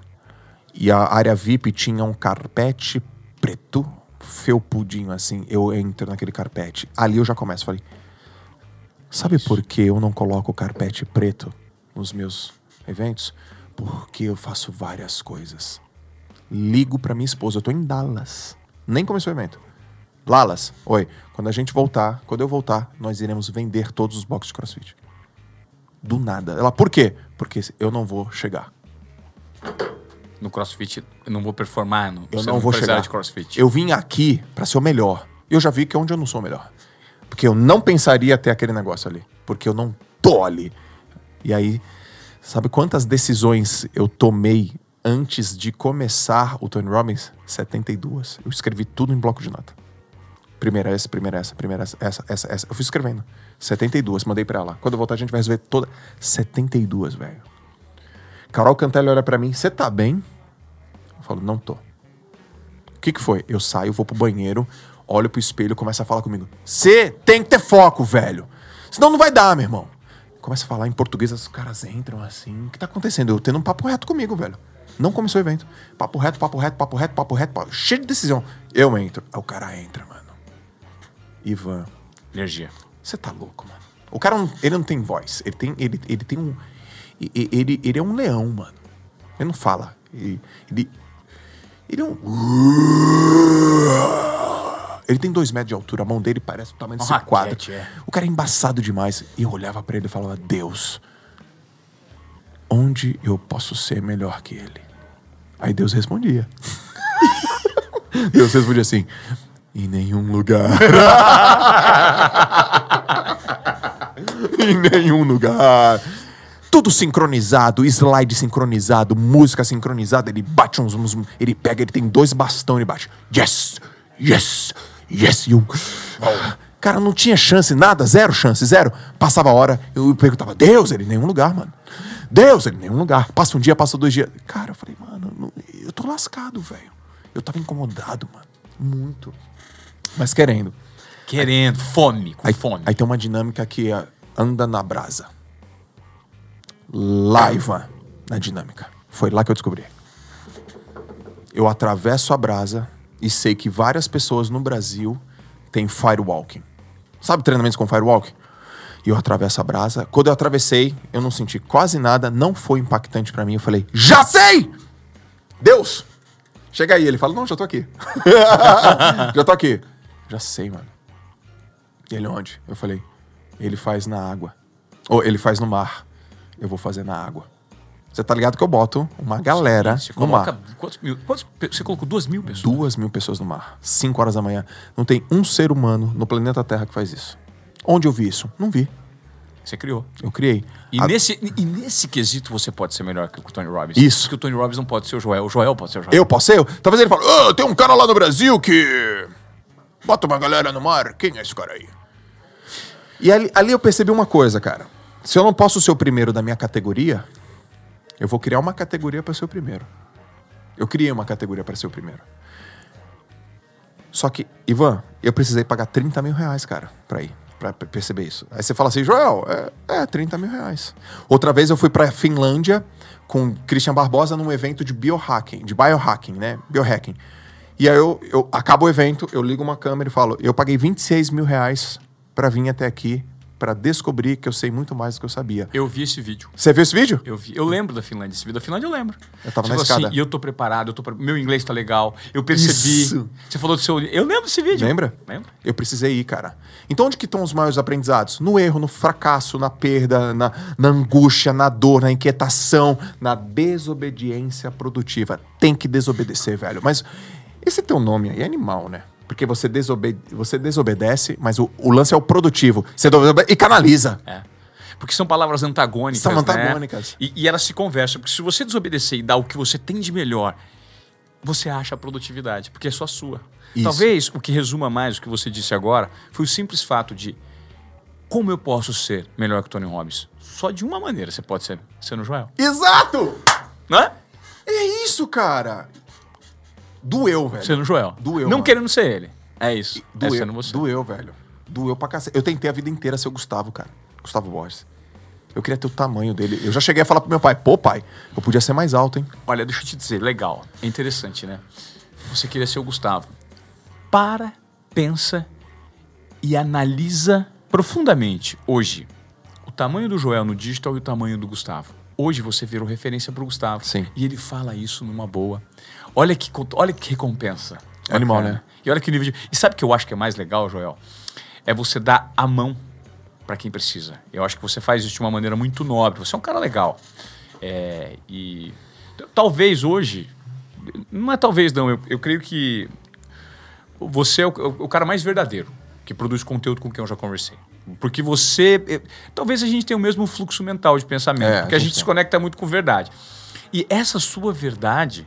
E a área VIP tinha um carpete preto, felpudinho assim. Eu entro naquele carpete. Ali eu já começo, falei, sabe por que eu não coloco o carpete preto nos meus eventos? Porque eu faço várias coisas ligo pra minha esposa. Eu tô em Dallas. Nem começou o evento. Lalas, oi. Quando a gente voltar, quando eu voltar, nós iremos vender todos os boxes de crossfit. Do nada. Ela, por quê? Porque eu não vou chegar. No crossfit, eu não vou performar. No, Eu você não vou chegar. de crossfit. Eu vim aqui pra ser o melhor. Eu já vi que é onde eu não sou o melhor. Porque eu não pensaria ter aquele negócio ali. Porque eu não tô ali. E aí, sabe quantas decisões eu tomei antes de começar o Tony Robbins? 72. Eu escrevi tudo em bloco de nota. Primeira essa, primeira essa, primeira essa, essa, essa, essa. Eu fui escrevendo. 72, mandei pra ela. Quando eu voltar, a gente vai resolver toda. 72, velho. Carol Cantelli olha pra mim, você tá bem? Eu falo, não tô. O que, que foi? Eu saio, vou pro banheiro, olho pro espelho, começa a falar comigo. Você tem que ter foco, velho. Senão não vai dar, meu irmão. Começa a falar em português, os caras entram assim. O que tá acontecendo? Eu tendo um papo reto comigo, velho. Não começou o evento. Papo reto, papo reto, papo reto, papo reto, papo... cheio de decisão. Eu entro. Aí o cara entra, mano. Ivan, Energia. Você tá louco, mano. O cara, não, ele não tem voz. Ele tem, ele, ele tem um... Ele, ele é um leão, mano. Ele não fala. Ele, ele, ele é um. Ele tem dois metros de altura, a mão dele parece o tamanho desse Uma quadro. é. O cara é embaçado demais. E eu olhava pra ele e falava: Deus, onde eu posso ser melhor que ele? Aí Deus respondia. *laughs* Deus respondia assim: em nenhum lugar. *laughs* em nenhum lugar. Tudo sincronizado, slide sincronizado, música sincronizada. Ele bate uns, uns- Ele pega, ele tem dois bastões e bate. Yes! Yes! Yes! E eu. Cara, não tinha chance, nada, zero chance, zero. Passava a hora, eu perguntava, Deus, ele em nenhum lugar, mano. Deus, ele em nenhum lugar. Passa um dia, passa dois dias. Cara, eu falei, mano, eu tô lascado, velho. Eu tava incomodado, mano. Muito. Mas querendo. Querendo, fome, com Aí, fome. aí tem uma dinâmica que é, anda na brasa. Laiva na dinâmica. Foi lá que eu descobri. Eu atravesso a brasa e sei que várias pessoas no Brasil têm firewalking. Sabe treinamentos com firewalking? E eu atravesso a brasa. Quando eu atravessei, eu não senti quase nada, não foi impactante pra mim. Eu falei, já sei! Deus! Chega aí. Ele fala, não, já tô aqui. *laughs* já tô aqui. Já sei, mano. E ele onde? Eu falei, ele faz na água. Ou ele faz no mar. Eu vou fazer na água. Você tá ligado que eu boto uma galera Você no mar. quantos mil? Quantos, você colocou duas mil pessoas? Duas mil pessoas no mar. Cinco horas da manhã. Não tem um ser humano no planeta Terra que faz isso. Onde eu vi isso? Não vi. Você criou. Eu criei. E, A- nesse, e nesse quesito você pode ser melhor que o Tony Robbins. Isso. Porque o Tony Robbins não pode ser o Joel. O Joel pode ser o Joel. Eu posso ser? eu? Talvez ele fale, "Ah, tem um cara lá no Brasil que. Bota uma galera no mar. Quem é esse cara aí? E ali, ali eu percebi uma coisa, cara. Se eu não posso ser o primeiro da minha categoria, eu vou criar uma categoria para ser o primeiro. Eu criei uma categoria para ser o primeiro. Só que, Ivan, eu precisei pagar 30 mil reais, cara, pra ir, pra perceber isso. Aí você fala assim, Joel, é, é 30 mil reais. Outra vez eu fui pra Finlândia com Christian Barbosa num evento de biohacking, de biohacking, né? Biohacking. E aí eu, eu acabo o evento, eu ligo uma câmera e falo, eu paguei 26 mil reais pra vir até aqui, pra descobrir que eu sei muito mais do que eu sabia. Eu vi esse vídeo. Você viu esse vídeo? Eu vi. Eu lembro da Finlândia. Esse vídeo da Finlândia eu lembro. Eu tava Você na falou assim, escada. e eu tô preparado, eu tô pre- meu inglês tá legal. Eu percebi. Isso. Você falou do seu. Eu lembro desse vídeo. Lembra? Lembro. Eu precisei ir, cara. Então onde que estão os maiores aprendizados? No erro, no fracasso, na perda, na, na angústia, na dor, na inquietação, na desobediência produtiva. Tem que desobedecer, velho. Mas esse teu nome aí é animal, né? Porque você, desobe você desobedece, mas o, o lance é o produtivo. Você desobede e canaliza. É. Porque são palavras antagônicas. São né? antagônicas. E, e elas se conversam. Porque se você desobedecer e dar o que você tem de melhor, você acha a produtividade, porque é só sua. Isso. Talvez o que resuma mais o que você disse agora foi o simples fato de como eu posso ser melhor que o Tony Robbins? Só de uma maneira você pode ser, sendo Joel. Exato! Né? É isso, cara. Doeu, velho. Sendo o Joel. Doeu, Não mano. querendo ser ele. É isso. É Doeu, sendo você. doeu, velho. Doeu pra cacete. Eu tentei a vida inteira ser o Gustavo, cara. Gustavo Borges. Eu queria ter o tamanho dele. Eu já cheguei a falar pro meu pai, pô, pai, eu podia ser mais alto, hein? Olha, deixa eu te dizer, legal. É interessante, né? Você queria ser o Gustavo. Para, pensa e analisa profundamente hoje o tamanho do Joel no digital e o tamanho do Gustavo. Hoje você virou referência pro Gustavo. Sim. E ele fala isso numa boa. Olha que, olha que recompensa. Animal, Bacana. né? E olha que nível de... E sabe o que eu acho que é mais legal, Joel? É você dar a mão para quem precisa. Eu acho que você faz isso de uma maneira muito nobre. Você é um cara legal. É, e talvez hoje, não é talvez não, eu, eu creio que você é o, o cara mais verdadeiro que produz conteúdo com quem eu já conversei. Porque você. eh, Talvez a gente tenha o mesmo fluxo mental de pensamento, É, porque a a gente gente se conecta muito com verdade. E essa sua verdade,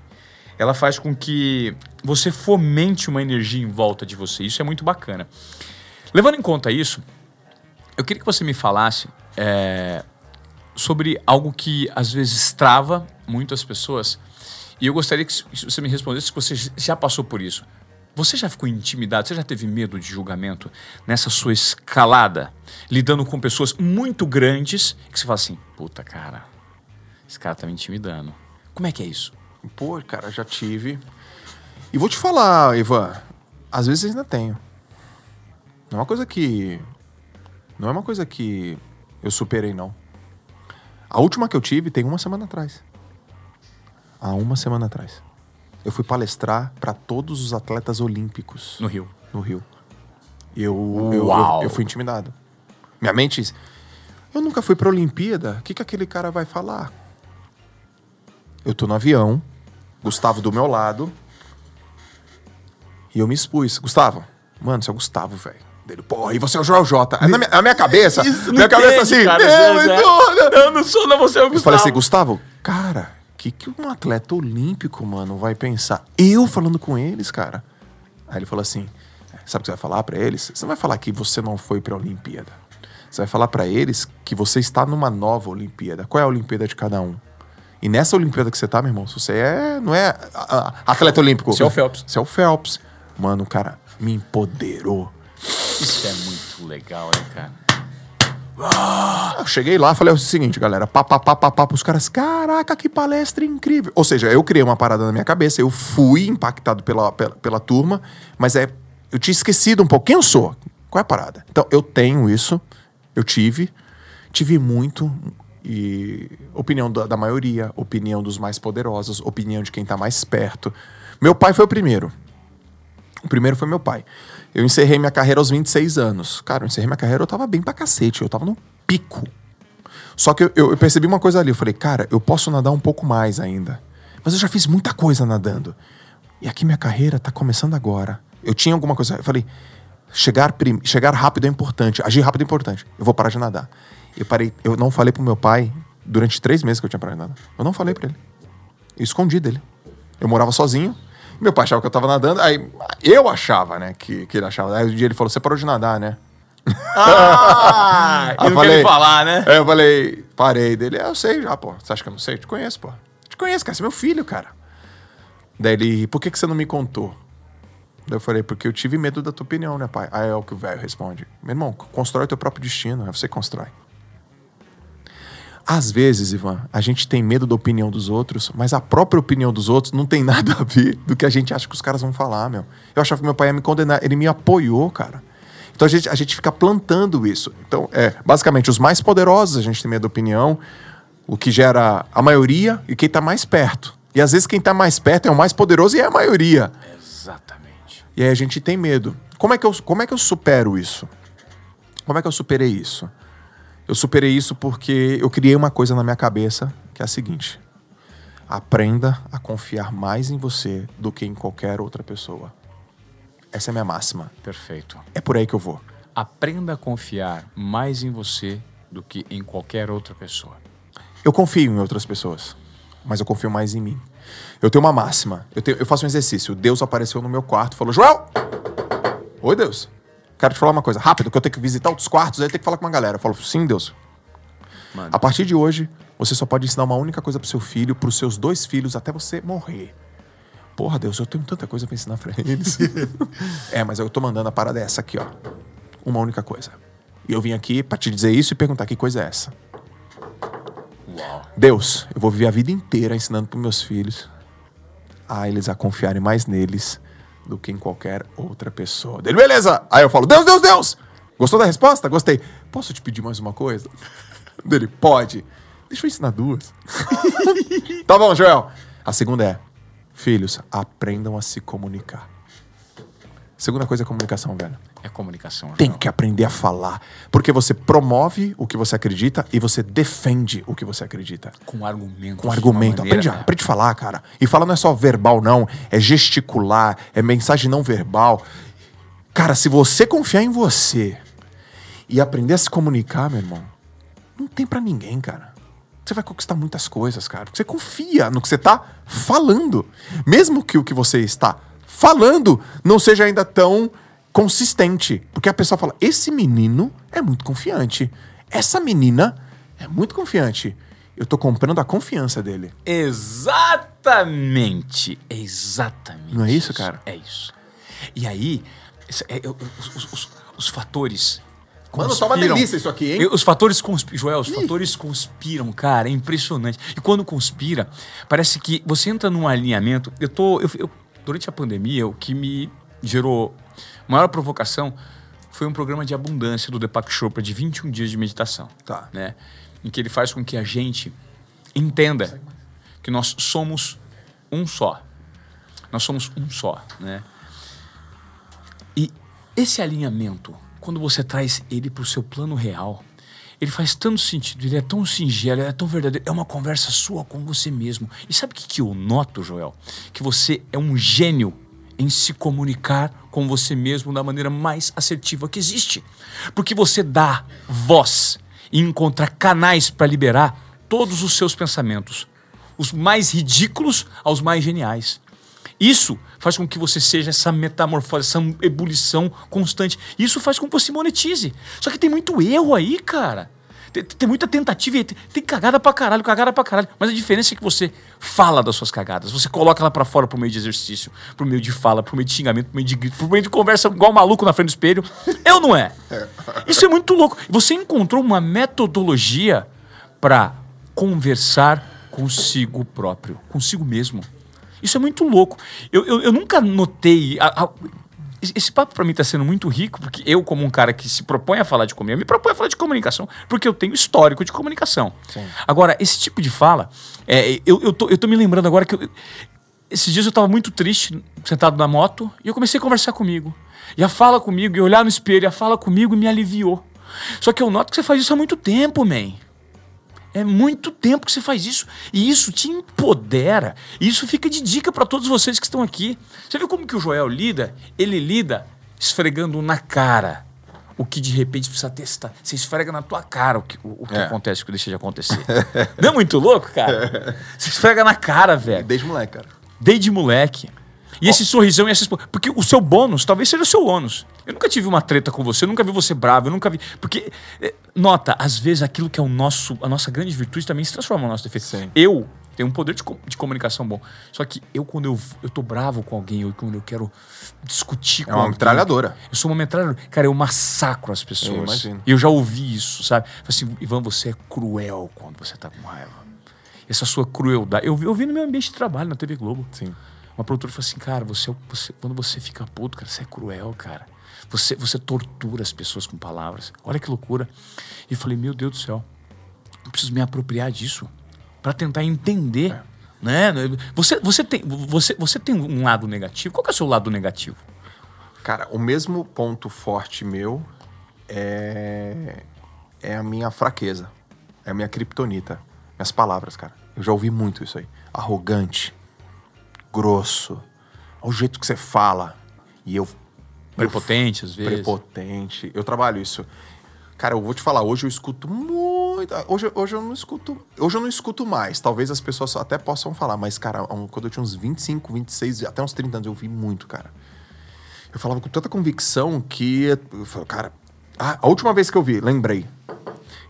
ela faz com que você fomente uma energia em volta de você. Isso é muito bacana. Levando em conta isso, eu queria que você me falasse é, sobre algo que às vezes trava muito as pessoas. E eu gostaria que você me respondesse se você já passou por isso. Você já ficou intimidado? Você já teve medo de julgamento nessa sua escalada, lidando com pessoas muito grandes, que você fala assim: puta, cara, esse cara tá me intimidando. Como é que é isso? Pô, cara, já tive. E vou te falar, Ivan, às vezes ainda tenho. Não é uma coisa que. Não é uma coisa que eu superei, não. A última que eu tive tem uma semana atrás. Há uma semana atrás. Eu fui palestrar para todos os atletas olímpicos No Rio. no Rio. Eu, eu, Uau. eu, eu fui intimidado. Minha mente disse, eu nunca fui pra Olimpíada, o que, que aquele cara vai falar? Eu tô no avião, Gustavo do meu lado, e eu me expus. Gustavo, mano, você é o Gustavo, velho. Dele, porra, e você é o Joel J. Na minha, na minha cabeça, minha cabeça assim, cara, "Não, mas Zé. olha." Eu não sou, não, você é o Eu Gustavo. falei assim, Gustavo, cara, o que, que um atleta olímpico, mano, vai pensar? Eu falando com eles, cara. Aí ele falou assim: sabe o que você vai falar pra eles? Você não vai falar que você não foi pra Olimpíada. Você vai falar pra eles que você está numa nova Olimpíada. Qual é a Olimpíada de cada um? E nessa Olimpíada que você tá, meu irmão, se você é, não é a- a- atleta olímpico. Você é o Phelps. Você é o Phelps. Mano, o cara me empoderou. Isso é muito legal, hein, cara? Eu cheguei lá, falei o seguinte, galera, pá, pá, pá, pá, pá, pros caras, caraca, que palestra incrível. Ou seja, eu criei uma parada na minha cabeça, eu fui impactado pela, pela, pela turma, mas é, eu tinha esquecido um pouco quem eu sou, qual é a parada. Então, eu tenho isso, eu tive, tive muito, e opinião da, da maioria, opinião dos mais poderosos, opinião de quem tá mais perto. Meu pai foi o primeiro. O primeiro foi meu pai. Eu encerrei minha carreira aos 26 anos. Cara, eu encerrei minha carreira, eu tava bem pra cacete, eu tava no pico. Só que eu, eu- eu percebi uma coisa ali, eu falei, cara, eu posso nadar um pouco mais ainda. Mas eu já fiz muita coisa nadando. E aqui minha carreira tá começando agora. Eu tinha alguma coisa, eu falei, chegar, prim- chegar rápido é importante, agir rápido é importante. Eu vou parar de nadar. Eu parei, eu não falei pro meu pai durante três meses que eu tinha parado de nadar. Eu não falei pra ele. Eu escondi dele. Eu morava sozinho. Meu pai achava que eu tava nadando. Aí eu achava, né? Que, que ele achava. Aí um dia ele falou: Você parou de nadar, né? Ah, *laughs* eu não quero falar, né? Aí eu falei: Parei dele. "É, eu sei já, pô. Você acha que eu não sei? Eu te conheço, pô. Te conheço, cara. Você é meu filho, cara. Daí ele: Por que, que você não me contou? Daí eu falei: Porque eu tive medo da tua opinião, né, pai? Aí é o que o velho responde: Meu irmão, constrói o teu próprio destino. Aí você constrói. Às vezes, Ivan, a gente tem medo da opinião dos outros, mas a própria opinião dos outros não tem *laughs* nada a ver do que a gente acha que os caras vão falar, meu. Eu achava que meu pai ia me condenar, ele me apoiou, cara. Então a gente, a gente fica plantando isso. Então, é, basicamente, os mais poderosos a gente tem medo da opinião, o que gera a maioria e quem tá mais perto. E às vezes quem tá mais perto é o mais poderoso e é a maioria. Exatamente. E aí a gente tem medo. Como é que eu, como é que eu supero isso? Como é que eu superei isso? Eu superei isso porque eu criei uma coisa na minha cabeça que é a seguinte: aprenda a confiar mais em você do que em qualquer outra pessoa. Essa é a minha máxima. Perfeito. É por aí que eu vou. Aprenda a confiar mais em você do que em qualquer outra pessoa. Eu confio em outras pessoas, mas eu confio mais em mim. Eu tenho uma máxima. Eu, tenho- eu faço um exercício. Deus apareceu no meu quarto e falou: Joel! Oi, Deus. Quero te falar uma coisa rápido, que eu tenho que visitar outros quartos, aí eu tenho que falar com uma galera. Eu falo: Sim, Deus. Mano, A partir de hoje, você só pode ensinar uma única coisa pro seu filho, pros seus dois filhos, até você morrer. Porra, Deus, eu tenho tanta coisa pra ensinar pra eles. *laughs* é, mas eu tô mandando a parada essa aqui, ó. Uma única coisa. E eu vim aqui pra te dizer isso e perguntar que coisa é essa. uau. Deus, eu vou viver a vida inteira ensinando pros meus filhos a eles a confiarem mais neles do que em qualquer outra pessoa. Dele, beleza! Aí eu falo, Deus, Deus, Deus! Gostou da resposta? Gostei. Posso te pedir mais uma coisa? Dele, pode. Deixa eu ensinar duas. *laughs* tá bom, Joel. A segunda é, filhos, aprendam a se comunicar. Segunda coisa é comunicação, velho. É comunicação, Tem que aprender a falar. Porque você promove o que você acredita e você defende o que você acredita. Com argumento. Com argumento. Aprende, a- aprende a falar, cara. E falar não é só verbal, não. É gesticular, é mensagem não verbal. Cara, se você confiar em você e aprender a se comunicar, meu irmão, não tem pra ninguém, cara. Você vai conquistar muitas coisas, cara. Porque você confia no que você tá falando. Mesmo que o que você está falando não seja ainda tão consistente. Porque a pessoa fala: esse menino é muito confiante. Essa menina é muito confiante. Eu tô comprando a confiança dele. Exatamente. Exatamente. Não é isso, cara? É isso. E aí, é, os, os- os- fatores. Mano, tá uma conspiram. delícia isso aqui, hein? Os fatores conspiram. Joel, os fatores conspiram, cara. É impressionante. E quando conspira, parece que você entra num alinhamento. Eu tô. eu- eu- durante a pandemia, o que me gerou maior provocação foi um programa de abundância do Deepak Chopra de 21 dias de meditação. Tá. Né? em que ele faz com que a gente entenda que nós somos um só. Nós somos um só, né? E esse alinhamento, quando você traz ele para o seu plano real, ele faz tanto sentido, ele é tão singelo, ele é tão verdadeiro. É uma conversa sua com você mesmo. E sabe o que, que eu noto, Joel? Que você é um gênio em se comunicar com você mesmo da maneira mais assertiva que existe. Porque você dá voz e encontra canais para liberar todos os seus pensamentos, os mais ridículos aos mais geniais. Isso faz com que você seja essa metamorfose, essa ebulição constante. Isso faz com que você monetize. Só que tem muito erro aí, cara. Tem, tem muita tentativa e tem, tem, cagada pra caralho, cagada pra caralho. Mas a diferença é que você fala das suas cagadas. Você coloca ela pra fora pro meio de exercício, pro meio de fala, pro meio de xingamento, pro meio de grito, pro meio de conversa igual maluco na frente do espelho. Eu não é. Isso é muito louco. Você encontrou uma metodologia para conversar consigo próprio, consigo mesmo. Isso é muito louco. Eu, eu, eu nunca notei. A, a, esse papo para mim está sendo muito rico, porque eu, como um cara que se propõe a falar de comunicação, me propõe a falar de comunicação, porque eu tenho histórico de comunicação. Sim. Agora, esse tipo de fala, é, eu, eu, tô, eu tô me lembrando agora que. Eu, esses dias eu estava muito triste, sentado na moto, e eu comecei a conversar comigo. E a fala comigo, e olhar no espelho, e a fala comigo me aliviou. Só que eu noto que você faz isso há muito tempo, man. É muito tempo que você faz isso. E isso te empodera. E isso fica de dica para todos vocês que estão aqui. Você viu como que o Joel lida? Ele lida esfregando na cara o que de repente precisa testar. Você esfrega na tua cara o que, o, o que é. acontece, o que deixa de acontecer. Não é muito louco, cara? Você esfrega na cara, velho. Desde moleque, cara. Desde moleque. E esse sorrisão e essa Porque o seu bônus talvez seja o seu ônus. Eu nunca tive uma treta com você, eu nunca vi você bravo, eu nunca vi. Porque, eh, nota, às vezes aquilo que é o nosso, a nossa grande virtude também se transforma no nosso defeito. Sim. Eu tenho um poder de, de, comunicação bom. Só que eu, quando eu, eu tô bravo com alguém, ou quando eu quero discutir é com alguém. É uma metralhadora. Eu sou uma metralhadora. Cara, eu massacro as pessoas. Eu. E eu já ouvi isso, sabe? Assim, Ivan, você é cruel quando você tá com raiva. Essa sua crueldade. Eu, eu vi no meu ambiente de trabalho na TV Globo. Sim. Uma produtora falou assim, cara, você, você, quando você fica puto, cara, você é cruel, cara. Você, você tortura as pessoas com palavras. Olha que loucura. E eu falei, meu Deus do céu, eu preciso me apropriar disso para tentar entender. É. Né? Você, você, tem, você, você tem um lado negativo. Qual é o seu lado negativo? Cara, o mesmo ponto forte meu é, é a minha fraqueza. É a minha kriptonita. Minhas palavras, cara. Eu já ouvi muito isso aí. Arrogante, grosso, ao jeito que você fala. E eu. Prepotente, às vezes. Prepotente. Eu trabalho isso. Cara, eu vou te falar, hoje eu escuto muito. Hoje, hoje eu não escuto. Hoje eu não escuto mais. Talvez as pessoas até possam falar, mas, cara, quando eu tinha uns 25, 26, até uns 30 anos, eu ouvi muito, cara. Eu falava com tanta convicção que. Eu falei, cara, a última vez que eu vi, lembrei.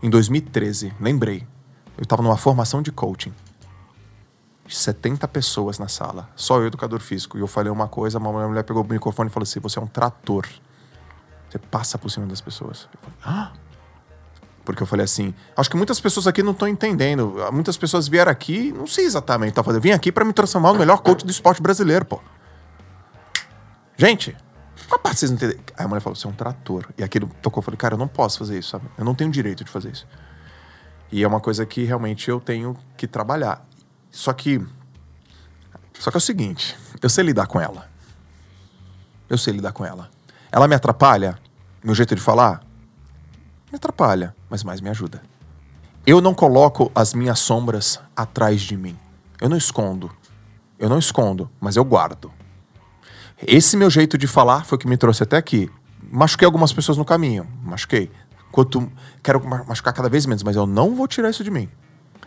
Em 2013, lembrei. Eu tava numa formação de coaching. 70 pessoas na sala, só eu, educador físico. E eu falei uma coisa, uma mulher pegou o microfone e falou assim: Você é um trator. Você passa por cima das pessoas. Eu falei, ah! Porque eu falei assim: Acho que muitas pessoas aqui não estão entendendo. Muitas pessoas vieram aqui, não sei exatamente, tá fazendo. Vim aqui para me transformar no melhor coach do esporte brasileiro, pô. Gente, qual parte vocês não entendem? Aí a mulher falou: Você é um trator. E aquilo tocou. Eu falei: Cara, eu não posso fazer isso, sabe? Eu não tenho direito de fazer isso. E é uma coisa que realmente eu tenho que trabalhar. Só que. Só que é o seguinte: eu sei lidar com ela. Eu sei lidar com ela. Ela me atrapalha? Meu jeito de falar? Me atrapalha, mas mais me ajuda. Eu não coloco as minhas sombras atrás de mim. Eu não escondo. Eu não escondo, mas eu guardo. Esse meu jeito de falar foi o que me trouxe até aqui. Machuquei algumas pessoas no caminho. Machuquei. Quanto, quero machucar cada vez menos, mas eu não vou tirar isso de mim.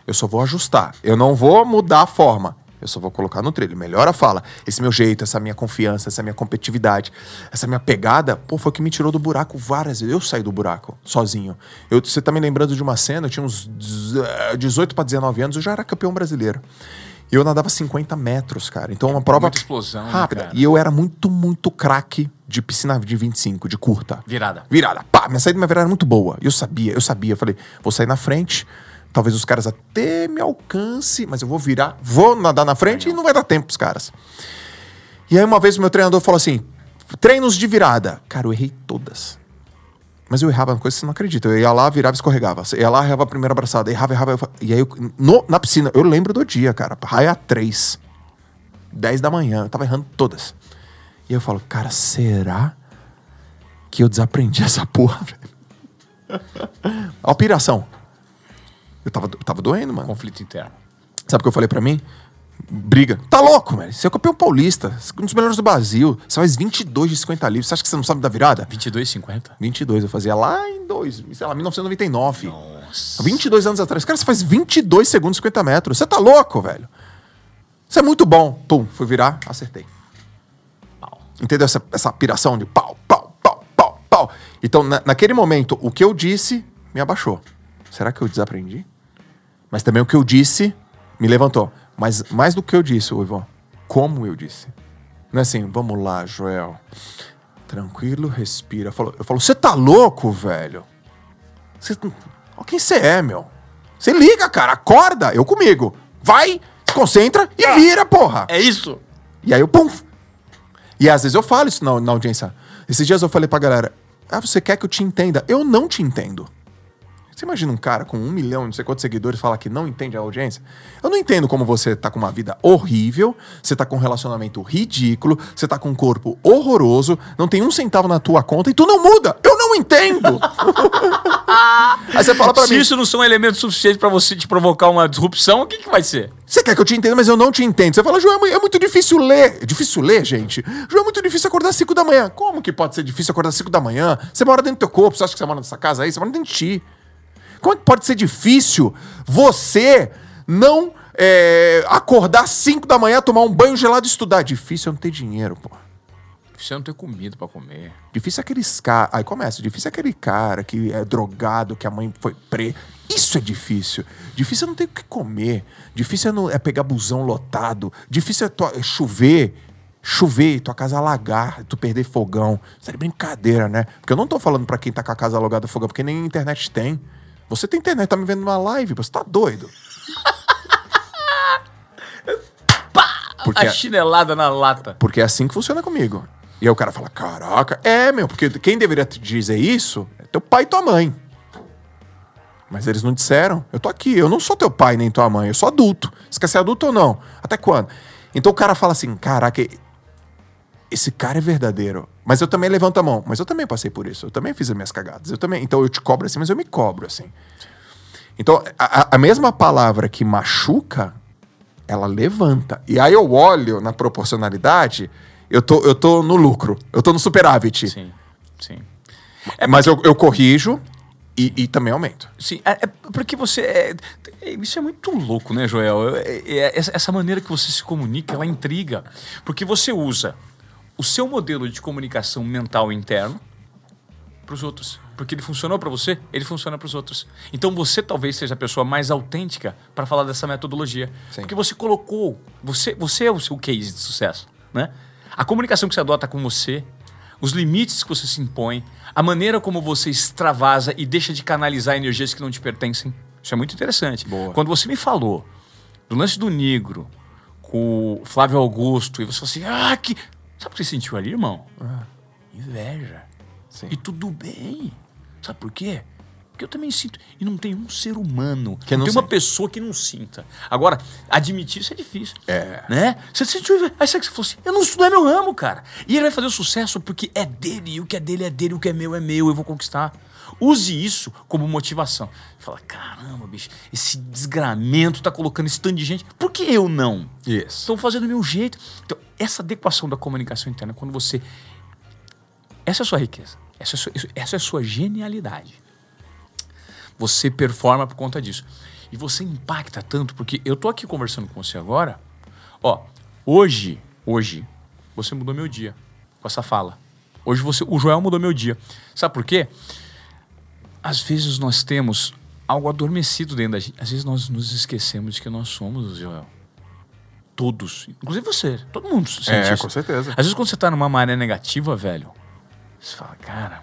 Eu só vou ajustar. Eu não vou mudar a forma. Eu só vou colocar no trilho. Melhora a fala. Esse meu jeito, essa minha confiança, essa minha competitividade, essa minha pegada, pô, foi o que me tirou do buraco várias vezes. Eu saí do buraco sozinho. Eu, você tá me lembrando de uma cena, eu tinha uns 18 para 19 anos, eu já era campeão brasileiro. E eu nadava 50 metros, cara. Então uma prova Muita explosão, né, rápida. Né, e eu era muito, muito craque de piscina de 25, de curta. Virada. Virada. Pá, minha saída minha virada era muito boa. Eu sabia, eu sabia. Eu falei, vou sair na frente Talvez os caras até me alcance, mas eu vou virar, vou nadar na frente e não vai dar tempo pros caras. E aí uma vez o meu treinador falou assim: treinos de virada. Cara, eu errei todas. Mas eu errava uma coisa que você não acredita. Eu ia lá, virava e escorregava. Eu ia lá, errava a primeira abraçada, errava, errava. errava. E aí, eu, no- na piscina, eu lembro do dia, cara. Raia 3. 10 da manhã. Eu tava errando todas. E eu falo, cara, será que eu desaprendi *laughs* essa porra, velho? Eu tava, eu tava doendo, mano. Conflito interno. Sabe o que eu falei pra mim? Briga. Tá louco, velho. Você é campeão paulista. Um dos melhores do Brasil. Você faz 22 de 50 livros. Você acha que você não sabe da virada? 22,50? 22. Eu fazia lá em dois, sei lá, 1999. Nossa. 22 anos atrás. Cara, você faz 22 segundos 50 metros. Você tá louco, velho. Você é muito bom. Pum, fui virar, acertei. Pau. Entendeu essa, essa piração de pau, pau, pau, pau, pau. Então, na- naquele momento, o que eu disse me abaixou. Será que eu desaprendi? Mas também o que eu disse me levantou. Mas mais do que eu disse, ô Ivan, como eu disse. Não é assim, vamos lá, Joel. Tranquilo, respira. Eu falo, eu falo, você tá louco, velho? Você, ó quem você é, meu. Você liga, cara, acorda, eu comigo. Vai, se concentra e vira, porra. É isso? E aí eu, pum. E às vezes eu falo isso na, na audiência. Esses dias eu falei pra galera: Ah, você quer que eu te entenda? Eu não te entendo. Você imagina um cara com um milhão, não sei quantos seguidores, falar que não entende a audiência? Eu não entendo como você tá com uma vida horrível, você tá com um relacionamento ridículo, você tá com um corpo horroroso, não tem um centavo na tua conta e tu não muda. Eu não entendo. *laughs* Aí você fala pra Se mim: isso não são elementos suficientes pra você te provocar uma disrupção, o que, que vai ser? Você quer que eu te entenda, mas eu não te entendo. Você fala, João, é é muito difícil ler. É difícil ler, gente. João, é muito difícil acordar às 5 da manhã. Como que pode ser difícil acordar às 5 da manhã? Você mora dentro do teu corpo, você acha que você mora nessa casa aí? Você mora dentro de ti. Como é que pode ser difícil você não é, acordar às 5 da manhã, tomar um banho gelado e estudar? Difícil é não ter dinheiro, pô. Você não tem comida pra comer. Difícil é aqueles caras. Aí começa, difícil é aquele cara que é drogado, que a mãe foi presa. Isso é difícil. Difícil é não ter o que comer. Difícil é, não- é pegar busão lotado. Difícil é, tua- é chover. Chover, tua casa alagar, tu perder fogão. Isso é de brincadeira, né? Porque eu não tô falando pra quem tá com a casa alugada fogão, porque nem internet tem. Você tem internet, tá me vendo numa live, você tá doido. *laughs* Porque A chinelada na lata. porque é assim que funciona comigo. E aí o cara fala: Caraca, é, meu, porque quem deveria te dizer isso é teu pai e tua mãe. Mas eles não disseram. Eu tô aqui, eu não sou teu pai nem tua mãe, eu sou adulto. Você quer ser adulto ou não? Até quando? Então o cara fala assim: Caraca, esse cara é verdadeiro. Mas eu também levanto a mão. Mas eu também passei por isso. Eu também fiz as minhas cagadas. Eu também. Então eu te cobro assim, mas eu me cobro assim. Então a, a- mesma palavra que machuca, ela levanta. E aí eu olho na proporcionalidade, eu tô, eu tô no lucro, eu tô no superávit. Sim, sim. Mas eu, eu corrijo e, e também aumento. Sim, é, é porque você. é- é- isso é muito louco, né, Joel? É- é- essa, essa maneira que você se comunica, ela intriga. Porque você usa o seu modelo de comunicação mental interno para os outros. Porque ele funcionou para você, ele funciona para os outros. Então você talvez seja a pessoa mais autêntica para falar dessa metodologia. Sim. Porque você colocou. Você, você é o seu case de sucesso. Né? A comunicação que você adota com você, os limites que você se impõe, a maneira como você extravasa e deixa de canalizar energias que não te pertencem. Isso é muito interessante. Boa. Quando você me falou do lance do negro com o Flávio Augusto, e você falou assim: ah, que. Sabe o que você sentiu ali, irmão? Inveja. Sim. E tudo bem. Sabe por quê? Porque eu também sinto. E não tem um ser humano. Que não tem uma pessoa que não sinta. Agora, admitir isso é difícil. É. Né? Você sentiu. inveja. Aí sabe que você falou assim: eu não não é meu ramo, cara. E ele vai fazer o sucesso porque é dele. E o que é dele é dele. O que é meu é meu. Eu vou conquistar. Use isso como motivação. Fala, caramba, bicho, esse desgramento tá colocando esse tanto de gente. Por que eu não? Isso. Estão fazendo do meu jeito. Então, essa adequação da comunicação interna, quando você. Essa é a sua riqueza. Essa é a sua, essa é a sua genialidade. Você performa por conta disso. E você impacta tanto, porque eu tô aqui conversando com você agora. Ó, hoje, hoje, você mudou meu dia com essa fala. Hoje você, o Joel mudou meu dia. Sabe por quê? Às vezes nós temos algo adormecido dentro da gente. Às vezes nós nos esquecemos de que nós somos Joel. Todos. Inclusive você. Todo mundo sente É, isso. com certeza. Às vezes quando você tá numa maré negativa, velho, você fala, cara,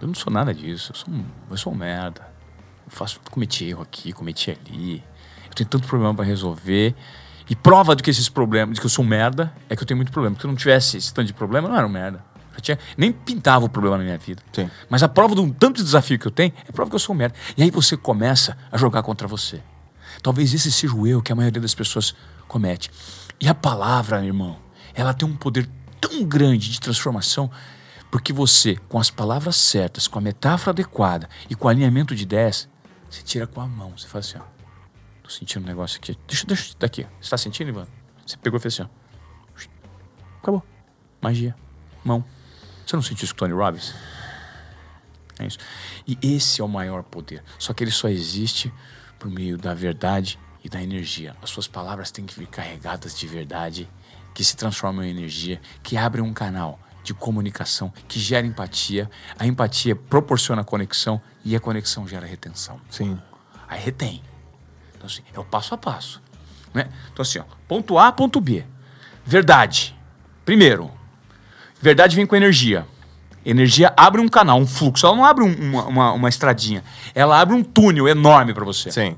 eu não sou nada disso. Eu sou um, eu sou um merda. Eu faço, cometi erro aqui, cometi ali. Eu tenho tanto problema pra resolver. E prova de que esses problemas, de que eu sou um merda, é que eu tenho muito problema. Porque se eu não tivesse esse tanto de problema, eu não era um merda. Já tinha, nem pintava o problema na minha vida. Sim. Mas a prova de um tanto de desafio que eu tenho é a prova que eu sou um merda. E aí você começa a jogar contra você. Talvez esse seja o erro que a maioria das pessoas comete. E a palavra, irmão, ela tem um poder tão grande de transformação, porque você, com as palavras certas, com a metáfora adequada e com o alinhamento de ideias, você tira com a mão. Você faz assim, ó. Tô sentindo um negócio aqui. Deixa, deixa daqui. Você tá sentindo, Ivan? Você pegou e fez assim, ó. Acabou. Magia. Mão. Você não sentiu isso com Tony Robbins? É isso. E esse é o maior poder. Só que ele só existe por meio da verdade e da energia. As suas palavras têm que vir carregadas de verdade, que se transformam em energia, que abrem um canal de comunicação, que gera empatia. A empatia proporciona conexão e a conexão gera retenção. Sim. Aí retém. Então, assim, é o passo a passo. Né? Então, assim, ó, ponto A, ponto B. Verdade. Primeiro, verdade vem com energia. Energia abre um canal, um fluxo. Ela não abre um- uma, uma, uma estradinha. Ela abre um túnel enorme para você. Sim.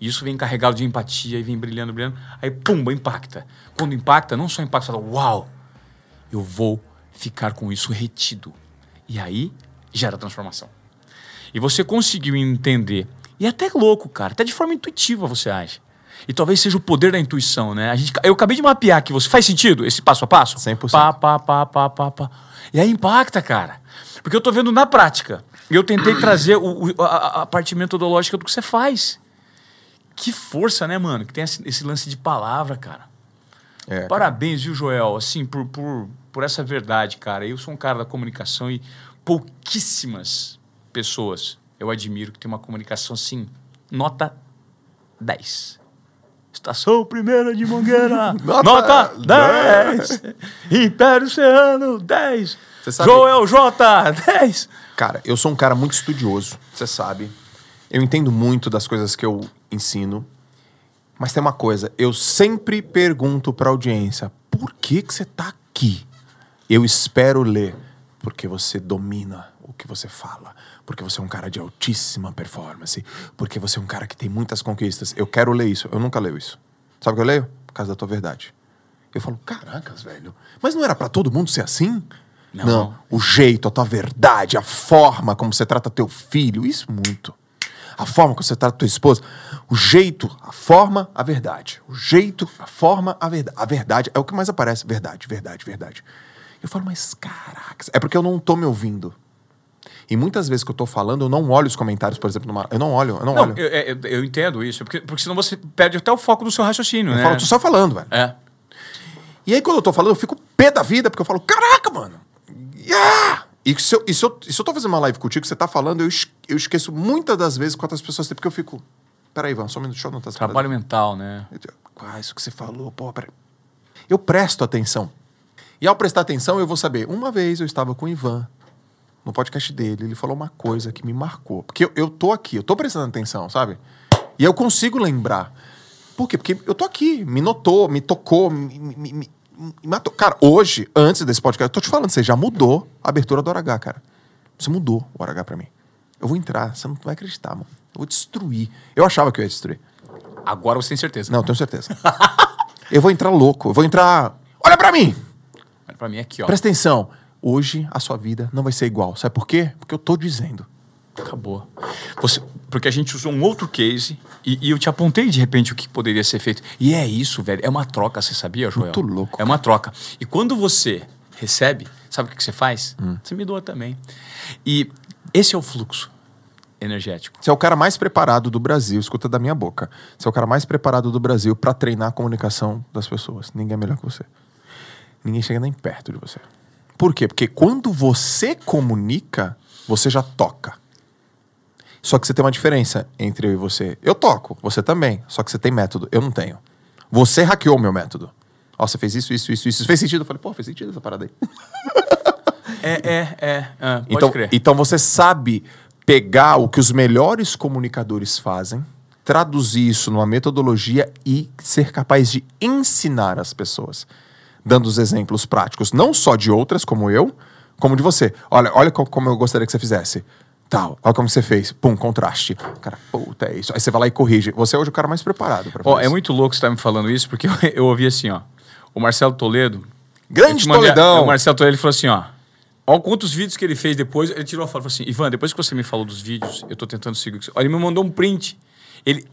E isso vem carregado de empatia e vem brilhando, brilhando. Aí, pumba, impacta. Quando impacta, não só impacta, você fala, uau, eu vou ficar com isso retido. E aí, gera transformação. E você conseguiu entender. E é até louco, cara. Até de forma intuitiva você age. E talvez seja o poder da intuição, né? A gente, eu acabei de mapear aqui. Você faz sentido esse passo a passo? 100%. Pá, pá, pá, pá, pá, pá. E aí impacta, cara. Porque eu tô vendo na prática. E eu tentei trazer o, o- a, a parte metodológica do que você faz. Que força, né, mano? Que tem esse, esse lance de palavra, cara. É, Parabéns, viu, Joel? Assim, por, por, por essa verdade, cara. Eu sou um cara da comunicação e pouquíssimas pessoas eu admiro que tem uma comunicação assim, nota 10. Estação Primeira de Mangueira, *laughs* Nota nota 10. Império Serrano, 10. Você sabe- Joel J, 10. Cara, eu sou um cara muito estudioso, você sabe. Eu entendo muito das coisas que eu ensino. Mas tem uma coisa, eu sempre pergunto pra audiência: por que, que você tá aqui? Eu espero ler, porque você domina o que você fala, porque você é um cara de altíssima performance, porque você é um cara que tem muitas conquistas. Eu quero ler isso, eu nunca leio isso. Sabe o que eu leio? Por causa da tua verdade. Eu falo, caracas, velho, mas não era pra todo mundo ser assim? Não. o jeito, a tua verdade, a forma como você trata teu filho, isso muito. A forma como você trata tua esposa, o jeito, a forma, a verdade. O jeito, a forma, a verdade. A verdade é o que mais aparece. Verdade, verdade, verdade. Eu falo, mas caracas, é porque eu não tô me ouvindo. E muitas vezes que eu tô falando, eu não olho os comentários, por exemplo, numa... eu não olho, eu não, Não, olho. eu, eu, eu entendo isso, porque, porque senão você perde até o foco do seu raciocínio, Eu né? falo, tô só falando, velho. É. E aí, quando eu tô falando, eu fico pé da vida, porque eu falo, caraca, mano. Yeah! E se, eu, e, se eu, se eu tô fazendo uma live contigo, você tá falando, eu, es- eu esqueço muitas das vezes quantas pessoas tem, porque eu fico. Peraí, Ivan, só um minuto, deixa eu anotar essa Trabalho mental, né? Ah, isso que você falou, pô, peraí. Eu presto atenção. E ao prestar atenção, eu vou saber. Uma vez eu estava com o Ivan, no podcast dele, ele falou uma coisa que me marcou. Porque eu, eu tô aqui, eu tô prestando atenção, sabe? E eu consigo lembrar. Por quê? Porque eu tô aqui, me notou, me tocou, me, me, me- me matou. Cara, hoje, antes desse podcast, eu tô te falando, você já mudou a abertura do H, cara. Você mudou o H pra mim. Eu vou entrar, você não vai acreditar, mano. Eu vou destruir. Eu achava que eu ia destruir. Agora você tem certeza. Não, eu tenho certeza. *laughs* eu vou entrar louco, eu vou entrar. Olha pra mim! Mas Pra mim aqui, ó. Presta atenção. Hoje a sua vida não vai ser igual. Sabe por quê? Porque eu tô dizendo. Acabou. Você, porque a gente usou um outro case e, e eu te apontei de repente o que poderia ser feito. E é isso, velho. É uma troca, você sabia, Joel? Muito louco, É uma troca. E quando você recebe, sabe o que você faz? Hum. Você me doa também. E esse é o fluxo energético. Você é o cara mais preparado do Brasil, escuta da minha boca. Você é o cara mais preparado do Brasil pra treinar a comunicação das pessoas. Ninguém é melhor que você. Ninguém chega nem perto de você. Por quê? Porque quando você comunica, você já toca. Só que você tem uma diferença entre eu e você. Eu toco, você também. Só que você tem método, eu não tenho. Você hackeou meu método. Ó, você fez isso, isso, isso, isso. Fez sentido? Eu falei, pô, fez sentido essa parada aí. *laughs* É, é, é. ah, pode Então, crer. então você sabe pegar o que os melhores comunicadores fazem, traduzir isso numa metodologia e ser capaz de ensinar as pessoas, dando os exemplos práticos, não só de outras como eu, como de você. Olha, olha co- como eu gostaria que você fizesse. Tal, olha como você fez. Pum, contraste. Cara, puta, é isso. Aí você vai lá e corrige. Você é hoje o cara mais preparado para Ó, fazer é muito louco você estar me falando isso, porque *laughs* eu, eu ouvi assim, ó. O Marcelo Toledo. Grande mandei Toledão. O Marcelo Toledo ele falou assim, ó. Olha quantos vídeos que ele fez depois. Ele tirou a foto e falou assim: Ivan, depois que você me falou dos vídeos, eu tô tentando seguir. o que você-" Olha, ele me mandou um print. Ele.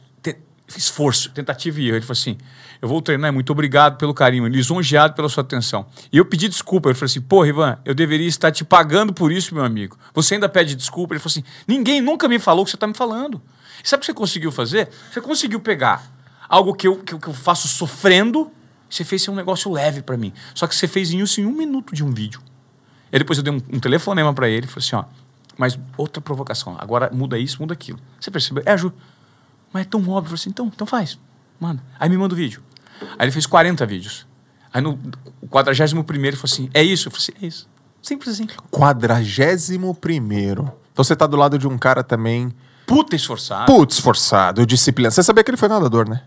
Esforço, tentativa e erro. Ele falou assim: Eu vou treinar, muito obrigado pelo carinho, lisonjeado pela sua atenção. E eu pedi desculpa. Ele falou assim: Pô, Ivan, eu deveria estar te pagando por isso, meu amigo. Você ainda pede desculpa? Ele falou assim: Ninguém nunca me falou o que você está me falando. E sabe o que você conseguiu fazer? Você conseguiu pegar algo que eu, que que eu faço sofrendo, você fez ser um negócio leve para mim. Só que você fez isso em um minuto de um vídeo. E depois eu dei um, um telefonema para ele falei assim, ó, mas outra provocação, agora muda isso, muda aquilo. Você percebeu? É, Ju, mas é tão óbvio. Eu falei assim, então, então faz, manda. Aí me manda o vídeo. Aí ele fez 40 vídeos. Aí no 41 primeiro ele falou assim, é isso? Eu falei assim, é isso. Simples assim. Quadragésimo primeiro. Então você tá do lado de um cara também. Puta esforçado. Putz, esforçado, disciplina. Você sabia que ele foi nadador, né?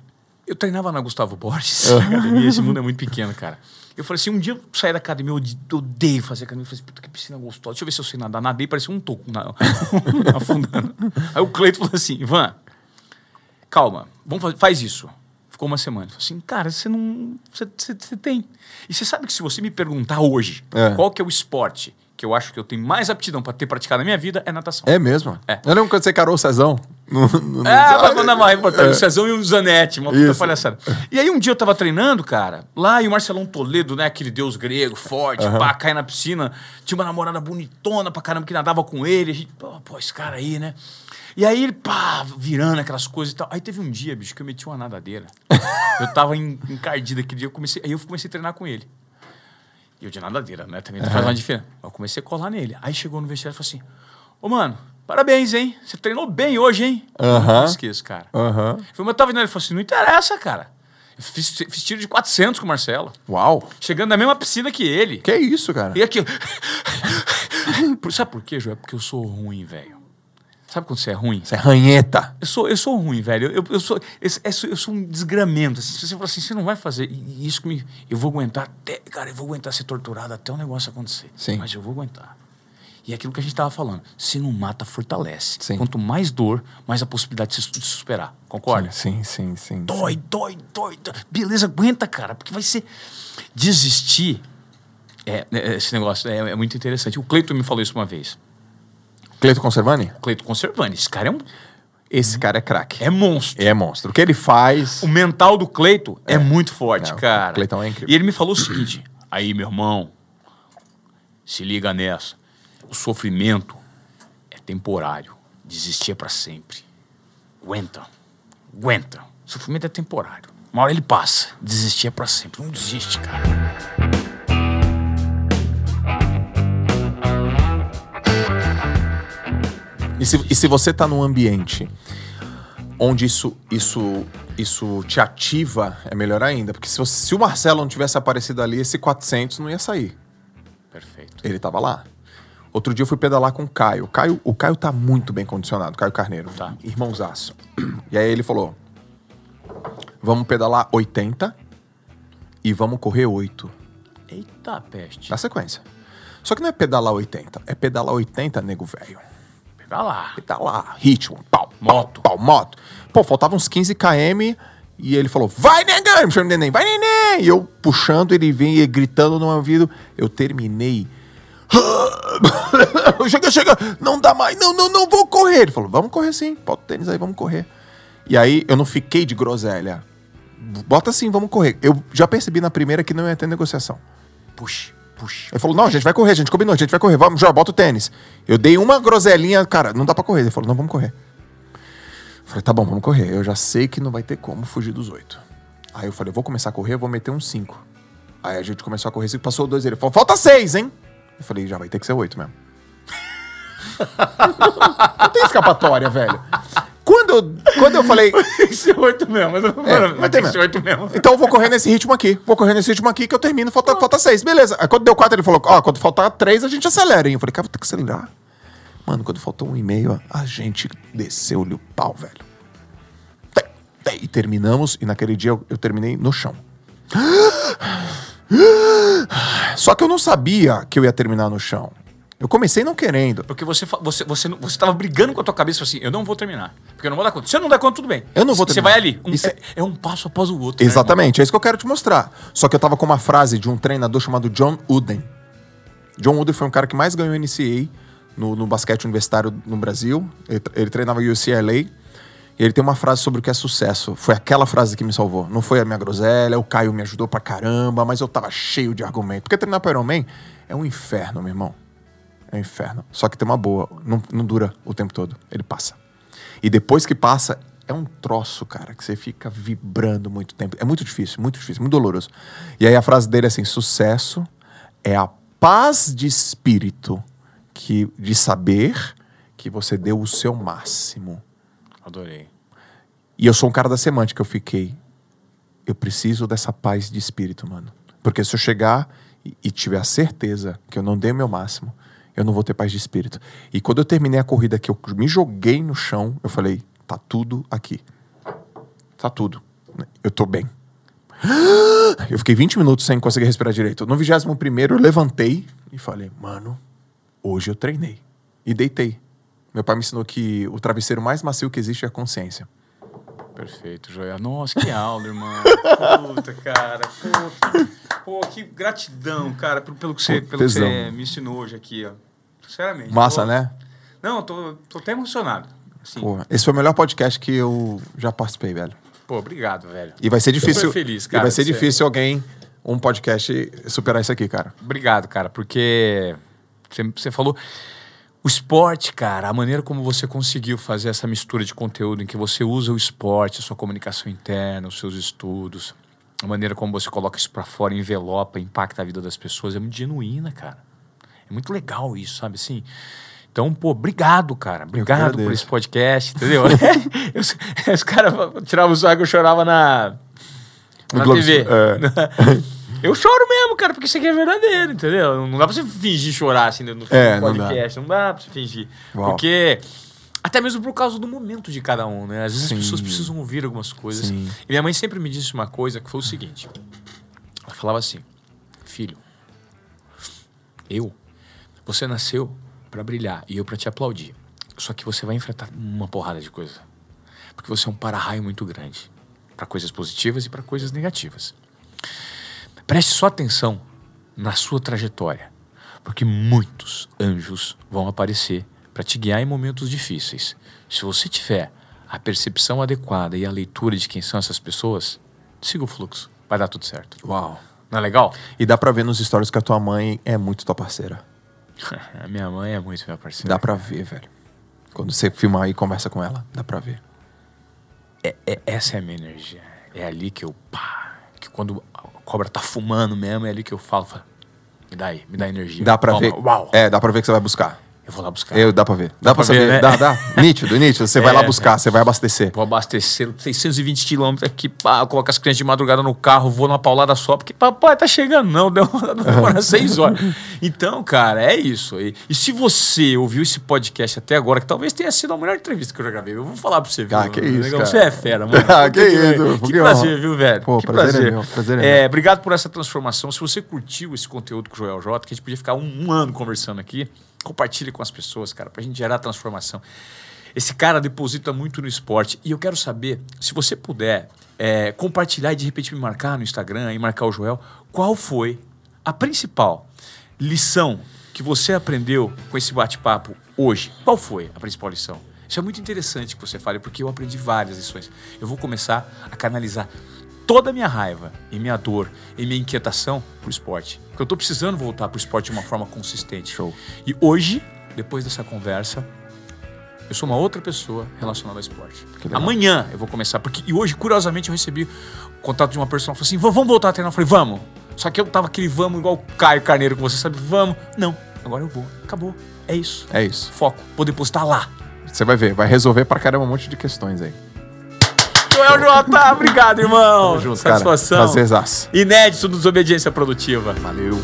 Eu treinava na Gustavo Borges, *laughs* na academia, esse mundo é muito pequeno, cara. Eu falei assim, um dia eu saí da academia, eu odeio fazer academia. Eu falei assim, puta, que piscina gostosa. Deixa eu ver se eu sei nadar. Nadei, parecia um toco na- *laughs* afundando. Aí o Cleito falou assim, Ivan, calma, vamos fazer, faz isso. Ficou uma semana. Falou assim, cara, você não... Você, você- você tem. E você sabe que se você me perguntar hoje É. qual que é o esporte que eu acho que eu tenho mais aptidão para ter praticado na minha vida, é natação. É mesmo? É. Eu lembro quando você carou o Cezão. No, no, no- *laughs* Ah, vai mandar uma reportagem. O Cezão e o Zanetti, uma puta palhaçada. E aí um dia eu tava treinando, cara, lá e o Marcelão Toledo, né, aquele deus grego, forte, pá, cai na piscina. Tinha uma namorada bonitona pra caramba que nadava com ele. A gente, pô, pô, esse cara aí, né? E aí ele, pá, virando aquelas coisas e tal. Aí teve um dia, bicho, que eu meti uma nadadeira. eu tava en- encardido aquele dia, eu comecei, aí eu comecei a treinar com ele. E eu de nadadeira, né? Também faz uma diferença. Eu comecei a colar nele. Aí chegou no vestiário e falou assim: Ô, mano, parabéns, hein? Você treinou bem hoje, hein? Aham. Não esqueço, cara. Aham. Eu falei, mas tava vendo ele. Falou assim: não interessa, cara. Eu fiz, fiz tiro de 400 com o Marcelo. Uau. Chegando na mesma piscina que ele. Que isso, cara? E aqui. *laughs* Sabe por quê, João? É porque eu sou ruim, velho. Sabe quando você é ruim? Você é ranheta. Eu sou, eu sou ruim, velho. Eu, eu, sou, esse- esse- eu sou um desgramento. assim. Se você falar assim, você não vai fazer isso que me. Eu vou aguentar até. Cara, eu vou aguentar ser torturado até o negócio acontecer. Sim. Mas eu vou aguentar. E é aquilo que a gente tava falando. Se não mata, fortalece. Sim. Quanto mais dor, mais a possibilidade de se, de se superar. Concorda? Sim, sim, sim. Dói, dói, dói, dói. Beleza, aguenta, cara, porque vai ser. Desistir. É, é, esse negócio é, é muito interessante. O Cleiton me falou isso uma vez. Cleito Conservani? O Cleiton Conservani, esse cara é um. Esse cara é craque. É monstro. É monstro. O que ele faz. O mental do Cleito é, muito forte, o cara. Cleiton é incrível. E ele me falou o seguinte: aí, meu irmão, se liga nessa. O sofrimento é temporário. Desistir é pra sempre. Aguenta. Aguenta. O sofrimento é temporário. Uma hora ele passa. Desistir é pra sempre. Não desiste, cara. E se, e se você tá num ambiente onde isso, isso, isso te ativa, é melhor ainda. Porque se, você- se o Marcelo não tivesse aparecido ali, esse 400 não ia sair. Perfeito. Ele tava lá. Outro dia eu fui pedalar com o Caio. O Caio, o Caio tá muito bem condicionado, Caio Carneiro. Tá. Irmãozaço. E aí ele falou: vamos pedalar 80 e vamos correr 8 Eita peste. na sequência. Só que não é pedalar 80, é pedalar 80, nego velho. Pega lá. Pedalar, ritmo, pau, Moto. pau, pau, moto. Pô, faltavam uns 15 km e ele falou: vai, negão! Me chamou de neném, vai, neném! E eu puxando, ele vinha gritando no meu ouvido. Eu terminei. *laughs* chega, chega, não dá mais, não, não, não vou correr. Ele falou: vamos correr sim, bota o tênis aí, vamos correr. E aí eu não fiquei de groselha. Bota assim, vamos correr. Eu já percebi na primeira que não ia ter negociação. Puxa, puxa. Ele falou: não, a gente vai correr, a gente combinou, a gente vai correr, vamos, já, bota o tênis. Eu dei uma groselinha, cara, não dá pra correr. Ele falou: não, vamos correr. Eu falei: tá bom, vamos correr. Eu já sei que não vai ter como fugir dos oito. Aí eu falei: vou começar a correr, vou meter uns cinco. Aí a gente começou a correr, cinco, passou dois, ele falou: falta seis, hein? Eu falei: já vai ter que ser oito mesmo. *laughs* não tem escapatória, velho. Quando eu, quando eu falei, *laughs* que ser oito mesmo. Mas, É, mas tem mesmo. oito mesmo. Então eu vou correr nesse ritmo aqui. Vou correr nesse ritmo aqui que eu termino, falta, falta seis. Beleza. Aí quando deu quatro, ele falou: Ó, quando faltar três, a gente acelera, hein? Eu falei, cara, vou ter que acelerar. Mano, quando faltou um e meio, a gente desceu-lhe o pau, velho. E terminamos, e naquele dia eu, eu terminei no chão. *gasps* Só que eu não sabia que eu ia terminar no chão. Eu comecei não querendo. Porque você, você, você, você tava brigando com a tua cabeça assim, eu não vou terminar. Porque eu não vou dar conta. Se eu não der conta, tudo bem. Eu não vou Você terminar. vai ali. Um- Isso é, é- é um passo após o outro. né, Exatamente, é isso que eu quero te mostrar. Só que eu tava com uma frase de um treinador chamado John Uden. John Wooden foi um cara que mais ganhou NCAA no, no basquete universitário no Brasil. Ele, ele treinava UCLA. E ele tem uma frase sobre o que é sucesso. Foi aquela frase que me salvou. Não foi a minha groselha, o Caio me ajudou pra caramba, mas eu tava cheio de argumento. Porque treinar pro Ironman é um inferno, meu irmão. É um inferno. Só que tem uma boa. Não, não dura o tempo todo. Ele passa. E depois que passa, é um troço, cara, que você fica vibrando muito tempo. É muito difícil, muito difícil, muito doloroso. E aí a frase dele é assim: sucesso é a paz de espírito que, de saber que você deu o seu máximo. Adorei. E eu sou um cara da semântica, eu fiquei. Eu preciso dessa paz de espírito, mano. Porque se eu chegar e, e tiver a certeza que eu não dei o meu máximo, eu não vou ter paz de espírito. E quando eu terminei a corrida, que eu me joguei no chão, eu falei: tá tudo aqui. Tá tudo. Eu tô bem. *gasps* Eu fiquei 20 minutos sem conseguir respirar direito. No 21 eu levantei e falei, mano, hoje eu treinei. E deitei. Meu pai me ensinou que o travesseiro mais macio que existe é a consciência. Perfeito, Joel. Nossa, que aula, irmão. Puta, cara. Puta. Pô, que gratidão, cara, pelo, pelo, que, você, Pô, pelo que você me ensinou hoje aqui, ó. Sinceramente. Massa, Pô, né? Não, eu tô, tô até emocionado. Assim, pô. Pô, esse foi o melhor podcast que eu já participei, velho. obrigado, velho. E vai ser difícil. Super feliz, e cara, vai ser de ser- difícil alguém, um podcast, superar isso aqui, cara. Obrigado, cara, porque você, você falou. O esporte, cara, a maneira como você conseguiu fazer essa mistura de conteúdo em que você usa o esporte, a sua comunicação interna, os seus estudos, a maneira como você coloca isso pra fora, envelopa, impacta a vida das pessoas, é muito genuína, cara. É muito legal isso, sabe assim? Então, pô, obrigado, cara. Obrigado por esse podcast, entendeu? *laughs* Eu- os caras tiravam o saco, eu chorava na, na TV. é. *laughs* Eu choro mesmo, cara, porque isso aqui é verdadeiro, entendeu? Não dá pra você fingir chorar assim no É, no não dá. podcast. Não dá. pra você fingir. Uau. Porque. Até mesmo por causa do momento de cada um, né? Às vezes Sim. as pessoas precisam ouvir algumas coisas. Sim. E minha mãe sempre me disse uma coisa que foi o seguinte: ela falava assim, filho, eu, você nasceu pra brilhar e eu pra te aplaudir. Só que você vai enfrentar uma porrada de coisa. Porque você é um para-raio muito grande pra coisas positivas e pra coisas negativas. Preste só atenção na sua trajetória, porque muitos anjos vão aparecer para te guiar em momentos difíceis. Se você tiver a percepção adequada e a leitura de quem são essas pessoas, siga o fluxo, vai dar tudo certo. Uau. Não é legal? E dá pra ver nos stories que a tua mãe é muito tua parceira. *laughs* a minha mãe é muito minha parceira. Dá pra ver, velho. Quando você filmar e conversa com ela, dá pra ver. É- é- essa é a minha energia. É ali que eu. Pá, que quando a cobra tá fumando mesmo, é ali que eu falo. falo, me dá aí, me dá energia. Dá pra Toma, ver. Uau! É, dá pra ver que você vai buscar. Eu vou lá buscar. Eu, dá pra ver. Dá, Dá pra pra ver, saber. né? Dá, dá. *laughs* nítido, nítido. Você vai É, lá buscar, você vai abastecer. Vou abastecer 620 quilômetros aqui, pá, coloco as crianças de madrugada no carro, vou numa paulada só, porque papai tá chegando, não, demora, demora seis horas. *laughs* Então, cara, é isso. E, e se você ouviu esse podcast até agora, que talvez tenha sido a melhor entrevista que eu já gravei, eu vou falar pra você, viu? Ah, que isso, Negão? cara. Você é fera, mano. *laughs* Ah, que Puta isso, Que que prazer, viu, velho? Pô, que prazer é meu, prazer é É, meu. obrigado por essa transformação. Se você curtiu esse conteúdo com o Joel J, que a gente podia ficar um, um ano conversando aqui, compartilhe com as pessoas, cara, pra gente gerar transformação. Esse cara deposita muito no esporte. E eu quero saber, se você puder é, compartilhar e de repente me marcar no Instagram e marcar o Joel, qual foi a principal lição que você aprendeu com esse bate-papo hoje? Qual foi a principal lição? Isso é muito interessante que você fale, porque eu aprendi várias lições. Eu vou começar a canalizar toda a minha raiva e minha dor e minha inquietação pro esporte. Porque eu tô precisando voltar pro esporte de uma forma consistente. Show. E hoje, depois dessa conversa, eu sou uma outra pessoa relacionada ao esporte. Que. Amanhã eu vou começar, porque e hoje, curiosamente, eu recebi o contato de uma pessoa que falou assim: "Va- vamos voltar a treinar. Eu falei, vamos. Só que eu tava aquele vamos igual o Caio Carneiro com você, sabe? Vamos. Não, agora eu vou. Acabou. É isso. É isso. Foco. Vou depositar lá. Você vai ver, vai resolver pra caramba um monte de questões aí. Joel Jota, obrigado, irmão. Tamo junto, cara. Satisfação. Prazerzaço. Inédito do Desobediência Produtiva. Valeu.